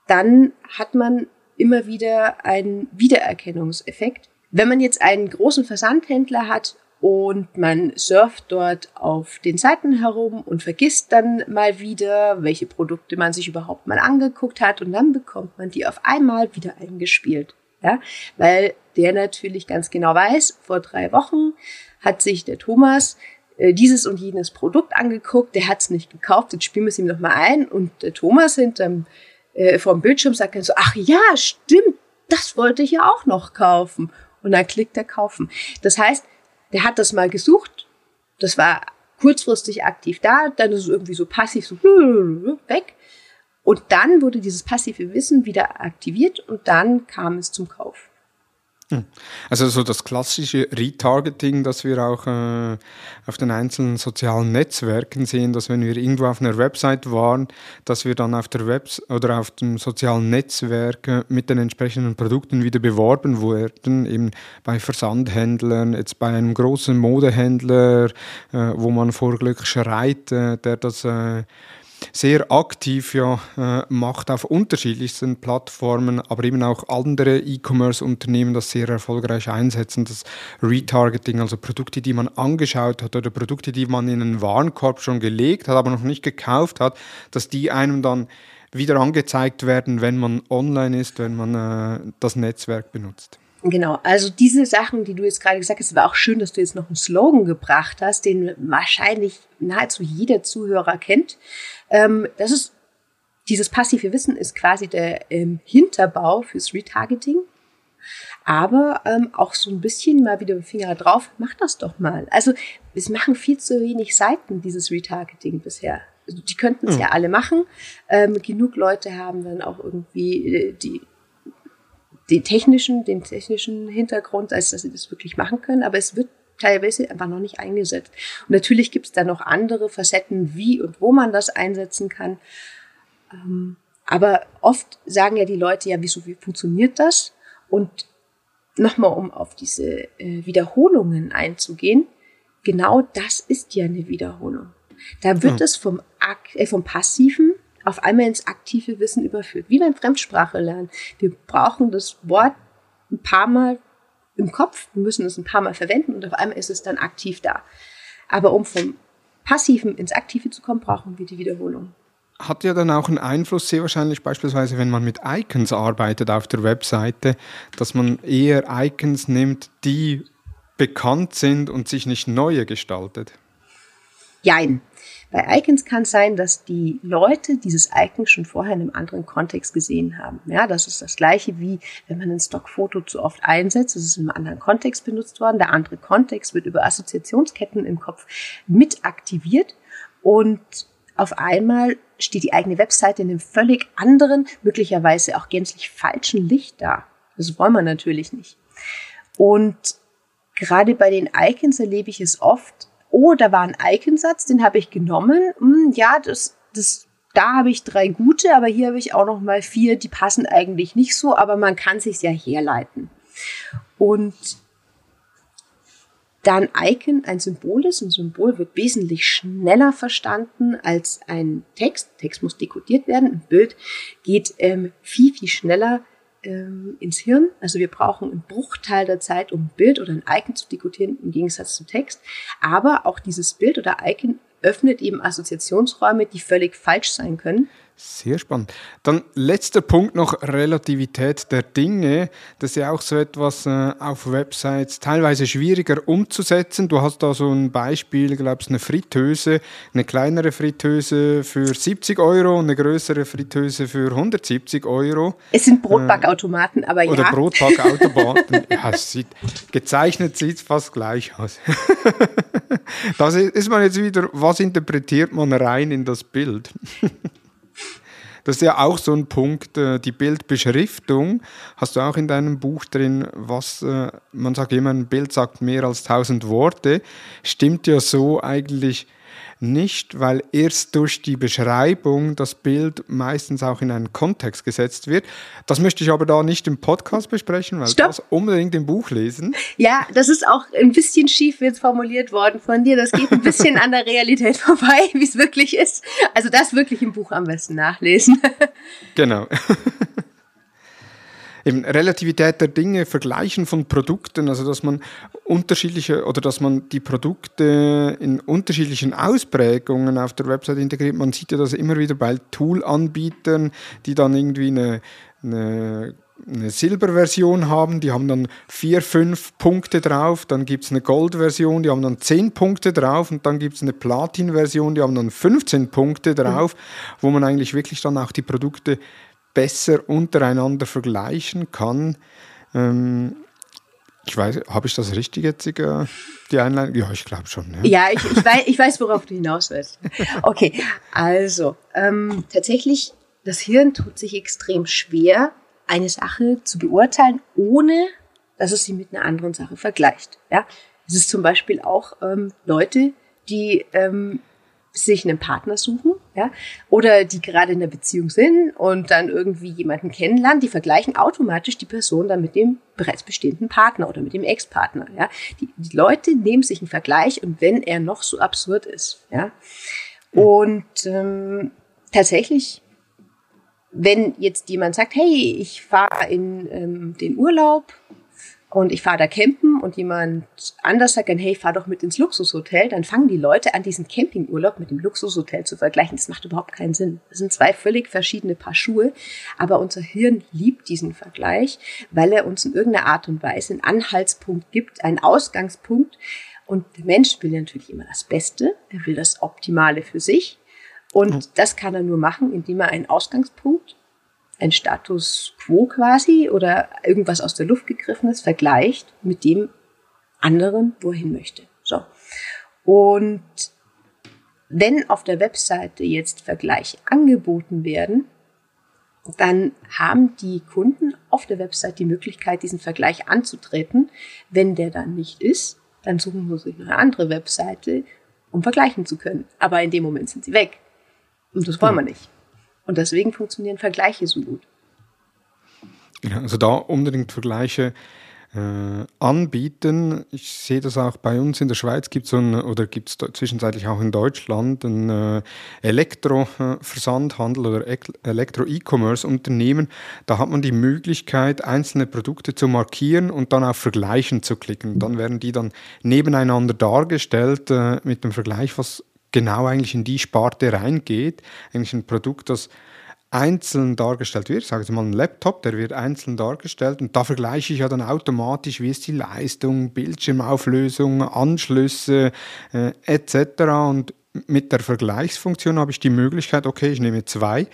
dann hat man immer wieder einen Wiedererkennungseffekt. Wenn man jetzt einen großen Versandhändler hat und man surft dort auf den Seiten herum und vergisst dann mal wieder, welche Produkte man sich überhaupt mal angeguckt hat und dann bekommt man die auf einmal wieder eingespielt. Ja, weil der natürlich ganz genau weiß, vor drei Wochen hat sich der Thomas äh, dieses und jenes Produkt angeguckt, der hat es nicht gekauft, jetzt spielen wir es ihm nochmal ein und der Thomas hinterm äh, vor dem Bildschirm sagt dann so, ach ja, stimmt, das wollte ich ja auch noch kaufen. Und dann klickt er kaufen. Das heißt, der hat das mal gesucht, das war kurzfristig aktiv da, dann ist es irgendwie so passiv so weg. Und dann wurde dieses passive Wissen wieder aktiviert und dann kam es zum Kauf. Hm. Also so das klassische Retargeting, das wir auch äh, auf den einzelnen sozialen Netzwerken sehen, dass wenn wir irgendwo auf einer Website waren, dass wir dann auf der Web oder auf dem sozialen Netzwerk äh, mit den entsprechenden Produkten wieder beworben wurden, eben bei Versandhändlern, jetzt bei einem großen Modehändler, äh, wo man vor Glück schreit, äh, der das äh, sehr aktiv ja, äh, macht auf unterschiedlichsten Plattformen, aber eben auch andere E-Commerce-Unternehmen das sehr erfolgreich einsetzen. Das Retargeting, also Produkte, die man angeschaut hat oder Produkte, die man in einen Warenkorb schon gelegt hat, aber noch nicht gekauft hat, dass die einem dann wieder angezeigt werden, wenn man online ist, wenn man äh, das Netzwerk benutzt. Genau, also diese Sachen, die du jetzt gerade gesagt hast, war auch schön, dass du jetzt noch einen Slogan gebracht hast, den wahrscheinlich nahezu jeder Zuhörer kennt. Ähm, das ist dieses passive Wissen ist quasi der ähm, Hinterbau fürs Retargeting. Aber ähm, auch so ein bisschen mal wieder Finger drauf, mach das doch mal. Also es machen viel zu wenig Seiten dieses Retargeting bisher. Also, die könnten es mhm. ja alle machen. Ähm, genug Leute haben dann auch irgendwie äh, die den technischen, den technischen Hintergrund, als dass sie das wirklich machen können, aber es wird teilweise einfach noch nicht eingesetzt. Und natürlich gibt es da noch andere Facetten, wie und wo man das einsetzen kann. Ähm, aber oft sagen ja die Leute, ja, wieso, wie funktioniert das? Und nochmal, um auf diese äh, Wiederholungen einzugehen, genau das ist ja eine Wiederholung. Da wird ja. es vom, äh, vom passiven auf einmal ins aktive Wissen überführt. Wie beim Fremdsprache lernen. Wir brauchen das Wort ein paar Mal im Kopf, wir müssen es ein paar Mal verwenden und auf einmal ist es dann aktiv da. Aber um vom Passiven ins Aktive zu kommen, brauchen wir die Wiederholung. Hat ja dann auch einen Einfluss, sehr wahrscheinlich beispielsweise, wenn man mit Icons arbeitet auf der Webseite, dass man eher Icons nimmt, die bekannt sind und sich nicht neue gestaltet. Jein. Bei Icons kann es sein, dass die Leute dieses Icon schon vorher in einem anderen Kontext gesehen haben. Ja, das ist das gleiche wie, wenn man ein Stockfoto zu oft einsetzt, es ist in einem anderen Kontext benutzt worden. Der andere Kontext wird über Assoziationsketten im Kopf mit aktiviert und auf einmal steht die eigene Webseite in einem völlig anderen, möglicherweise auch gänzlich falschen Licht da. Das wollen wir natürlich nicht. Und gerade bei den Icons erlebe ich es oft, oh, da war ein Iconsatz, den habe ich genommen. Hm, ja, das, das, da habe ich drei gute, aber hier habe ich auch noch mal vier, die passen eigentlich nicht so, aber man kann sich ja herleiten. Und da ein Icon ein Symbol ist, ein Symbol wird wesentlich schneller verstanden als ein Text. Text muss dekodiert werden, ein Bild geht ähm, viel, viel schneller ähm, ins Hirn. Also wir brauchen einen Bruchteil der Zeit, um ein Bild oder ein Icon zu dekodieren, im Gegensatz zum Text. Aber auch dieses Bild oder Icon öffnet eben Assoziationsräume, die völlig falsch sein können. Sehr spannend. Dann letzter Punkt noch Relativität der Dinge. Das ist ja auch so etwas äh, auf Websites teilweise schwieriger umzusetzen. Du hast da so ein Beispiel, glaube ich, eine Fritteuse, eine kleinere Fritteuse für 70 Euro und eine größere Fritteuse für 170 Euro. Es sind Brotbackautomaten, äh, aber ja. Oder Brotbackautomaten. ja, sieht, gezeichnet sieht es fast gleich aus. das ist man jetzt wieder, was interpretiert man rein in das Bild? Das ist ja auch so ein Punkt, äh, die Bildbeschriftung hast du auch in deinem Buch drin, was äh, man sagt immer, ein Bild sagt mehr als tausend Worte. Stimmt ja so eigentlich nicht, weil erst durch die Beschreibung das Bild meistens auch in einen Kontext gesetzt wird. Das möchte ich aber da nicht im Podcast besprechen, weil Stopp. das unbedingt im Buch lesen. Ja, das ist auch ein bisschen schief jetzt formuliert worden von dir. Das geht ein bisschen an der Realität vorbei, wie es wirklich ist. Also das wirklich im Buch am besten nachlesen. Genau. eben Relativität der Dinge, Vergleichen von Produkten, also dass man unterschiedliche oder dass man die Produkte in unterschiedlichen Ausprägungen auf der Website integriert. Man sieht ja das immer wieder bei Tool-Anbietern, die dann irgendwie eine, eine eine Silberversion haben, die haben dann vier, fünf Punkte drauf, dann gibt es eine Gold-Version, die haben dann zehn Punkte drauf und dann gibt es eine Platin-Version, die haben dann 15 Punkte drauf, mhm. wo man eigentlich wirklich dann auch die Produkte besser untereinander vergleichen kann. Ähm, ich weiß, habe ich das richtig jetzt, äh, die Einleitung? Ja, ich glaube schon. Ja, ja ich, ich, weiß, ich weiß, worauf du hinaus willst. Okay, also ähm, tatsächlich, das Hirn tut sich extrem schwer, eine Sache zu beurteilen, ohne dass es sie mit einer anderen Sache vergleicht. Ja, es ist zum Beispiel auch ähm, Leute, die ähm, sich einen Partner suchen, ja, oder die gerade in der Beziehung sind und dann irgendwie jemanden kennenlernen, die vergleichen automatisch die Person dann mit dem bereits bestehenden Partner oder mit dem Ex-Partner, ja. Die, die Leute nehmen sich einen Vergleich und wenn er noch so absurd ist, ja. Und ähm, tatsächlich, wenn jetzt jemand sagt, hey, ich fahre in ähm, den Urlaub und ich fahre da campen und jemand anders sagt dann, hey, fahr doch mit ins Luxushotel, dann fangen die Leute an, diesen Campingurlaub mit dem Luxushotel zu vergleichen. Das macht überhaupt keinen Sinn. Das sind zwei völlig verschiedene Paar Schuhe, aber unser Hirn liebt diesen Vergleich, weil er uns in irgendeiner Art und Weise einen Anhaltspunkt gibt, einen Ausgangspunkt. Und der Mensch will natürlich immer das Beste, er will das Optimale für sich. Und das kann er nur machen, indem er einen Ausgangspunkt ein Status quo quasi oder irgendwas aus der Luft gegriffenes vergleicht mit dem anderen, wo er hin möchte. So. Und wenn auf der Webseite jetzt Vergleiche angeboten werden, dann haben die Kunden auf der Website die Möglichkeit, diesen Vergleich anzutreten. Wenn der dann nicht ist, dann suchen sie sich eine andere Webseite, um vergleichen zu können. Aber in dem Moment sind sie weg. Und das wollen wir nicht. Und deswegen funktionieren Vergleiche so gut. Ja, also da unbedingt Vergleiche äh, anbieten. Ich sehe das auch bei uns in der Schweiz gibt es oder gibt es zwischenzeitlich auch in Deutschland ein äh, Elektroversandhandel oder Elektro-E-Commerce-Unternehmen. Da hat man die Möglichkeit, einzelne Produkte zu markieren und dann auf Vergleichen zu klicken. Dann werden die dann nebeneinander dargestellt äh, mit dem Vergleich, was genau eigentlich in die Sparte reingeht. Eigentlich ein Produkt, das einzeln dargestellt wird. Ich sage jetzt mal ein Laptop, der wird einzeln dargestellt und da vergleiche ich ja dann automatisch, wie ist die Leistung, Bildschirmauflösung, Anschlüsse äh, etc. Und mit der Vergleichsfunktion habe ich die Möglichkeit, okay, ich nehme zwei,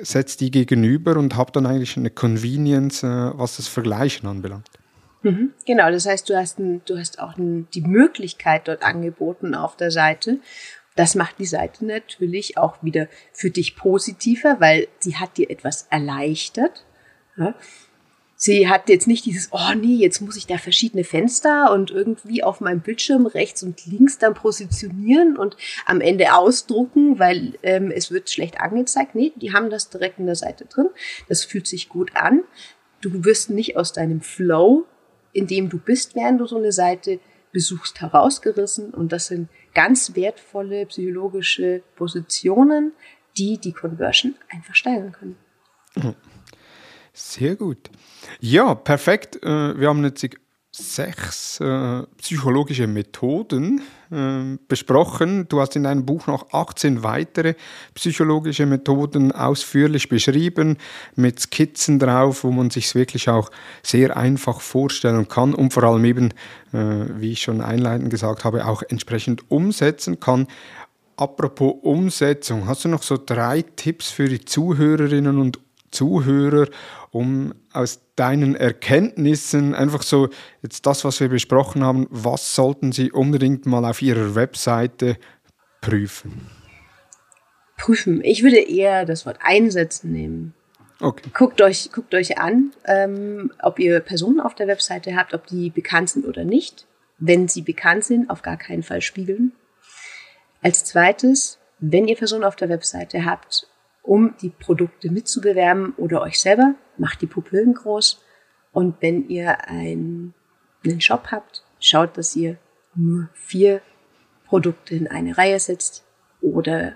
setze die gegenüber und habe dann eigentlich eine Convenience, äh, was das Vergleichen anbelangt. Mhm, genau, das heißt, du hast, ein, du hast auch ein, die Möglichkeit dort angeboten auf der Seite. Das macht die Seite natürlich auch wieder für dich positiver, weil sie hat dir etwas erleichtert. Ja? Sie hat jetzt nicht dieses, oh nee, jetzt muss ich da verschiedene Fenster und irgendwie auf meinem Bildschirm rechts und links dann positionieren und am Ende ausdrucken, weil ähm, es wird schlecht angezeigt. Nee, die haben das direkt in der Seite drin. Das fühlt sich gut an. Du wirst nicht aus deinem Flow in dem du bist, während du so eine Seite besuchst, herausgerissen. Und das sind ganz wertvolle psychologische Positionen, die die Conversion einfach steigern können. Sehr gut. Ja, perfekt. Äh, wir haben jetzt sechs äh, psychologische Methoden äh, besprochen. Du hast in deinem Buch noch 18 weitere psychologische Methoden ausführlich beschrieben, mit Skizzen drauf, wo man sich wirklich auch sehr einfach vorstellen kann und vor allem eben, äh, wie ich schon einleitend gesagt habe, auch entsprechend umsetzen kann. Apropos Umsetzung, hast du noch so drei Tipps für die Zuhörerinnen und Zuhörer, um aus deinen Erkenntnissen einfach so jetzt das, was wir besprochen haben, was sollten sie unbedingt mal auf ihrer Webseite prüfen? prüfen. Ich würde eher das Wort einsetzen nehmen. Okay. Guckt euch, guckt euch an, ähm, ob ihr Personen auf der Webseite habt, ob die bekannt sind oder nicht. Wenn sie bekannt sind, auf gar keinen Fall spiegeln. Als zweites, wenn ihr Personen auf der Webseite habt, um die Produkte mitzubewerben oder euch selber, macht die Pupillen groß. Und wenn ihr ein, einen Shop habt, schaut, dass ihr nur vier Produkte in eine Reihe setzt oder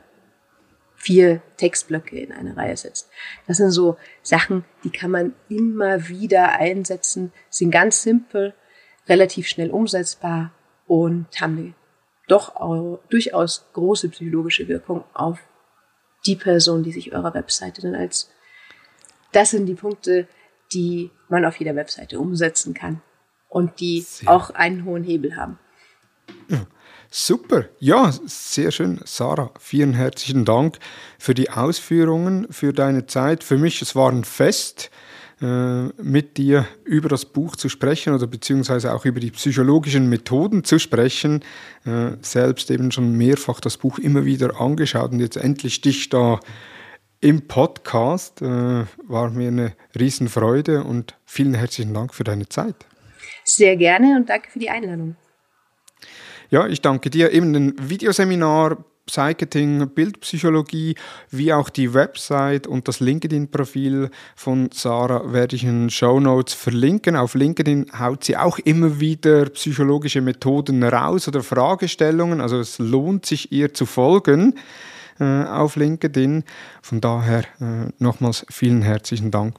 vier Textblöcke in eine Reihe setzt. Das sind so Sachen, die kann man immer wieder einsetzen, sind ganz simpel, relativ schnell umsetzbar und haben eine doch durchaus große psychologische Wirkung auf die Person, die sich eurer Webseite dann als das sind die Punkte, die man auf jeder Webseite umsetzen kann und die Sehr. auch einen hohen Hebel haben. Super, ja, sehr schön. Sarah, vielen herzlichen Dank für die Ausführungen, für deine Zeit. Für mich, es war ein Fest, mit dir über das Buch zu sprechen oder beziehungsweise auch über die psychologischen Methoden zu sprechen. Äh, selbst eben schon mehrfach das Buch immer wieder angeschaut und jetzt endlich dich da im Podcast. Äh, war mir eine Riesenfreude und vielen herzlichen Dank für deine Zeit. Sehr gerne und danke für die Einladung. Ja, ich danke dir. Eben ein Videoseminar Psycheting, Bildpsychologie, wie auch die Website und das LinkedIn-Profil von Sarah werde ich in den Show Notes verlinken. Auf LinkedIn haut sie auch immer wieder psychologische Methoden raus oder Fragestellungen. Also es lohnt sich ihr zu folgen äh, auf LinkedIn. Von daher äh, nochmals vielen herzlichen Dank.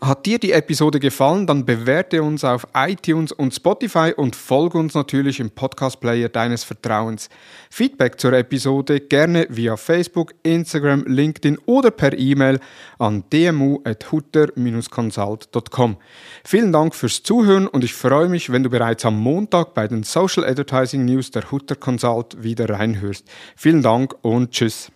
Hat dir die Episode gefallen, dann bewerte uns auf iTunes und Spotify und folge uns natürlich im Podcast-Player deines Vertrauens. Feedback zur Episode gerne via Facebook, Instagram, LinkedIn oder per E-Mail an dmu.hutter-consult.com. Vielen Dank fürs Zuhören und ich freue mich, wenn du bereits am Montag bei den Social Advertising News der Hutter Consult wieder reinhörst. Vielen Dank und tschüss.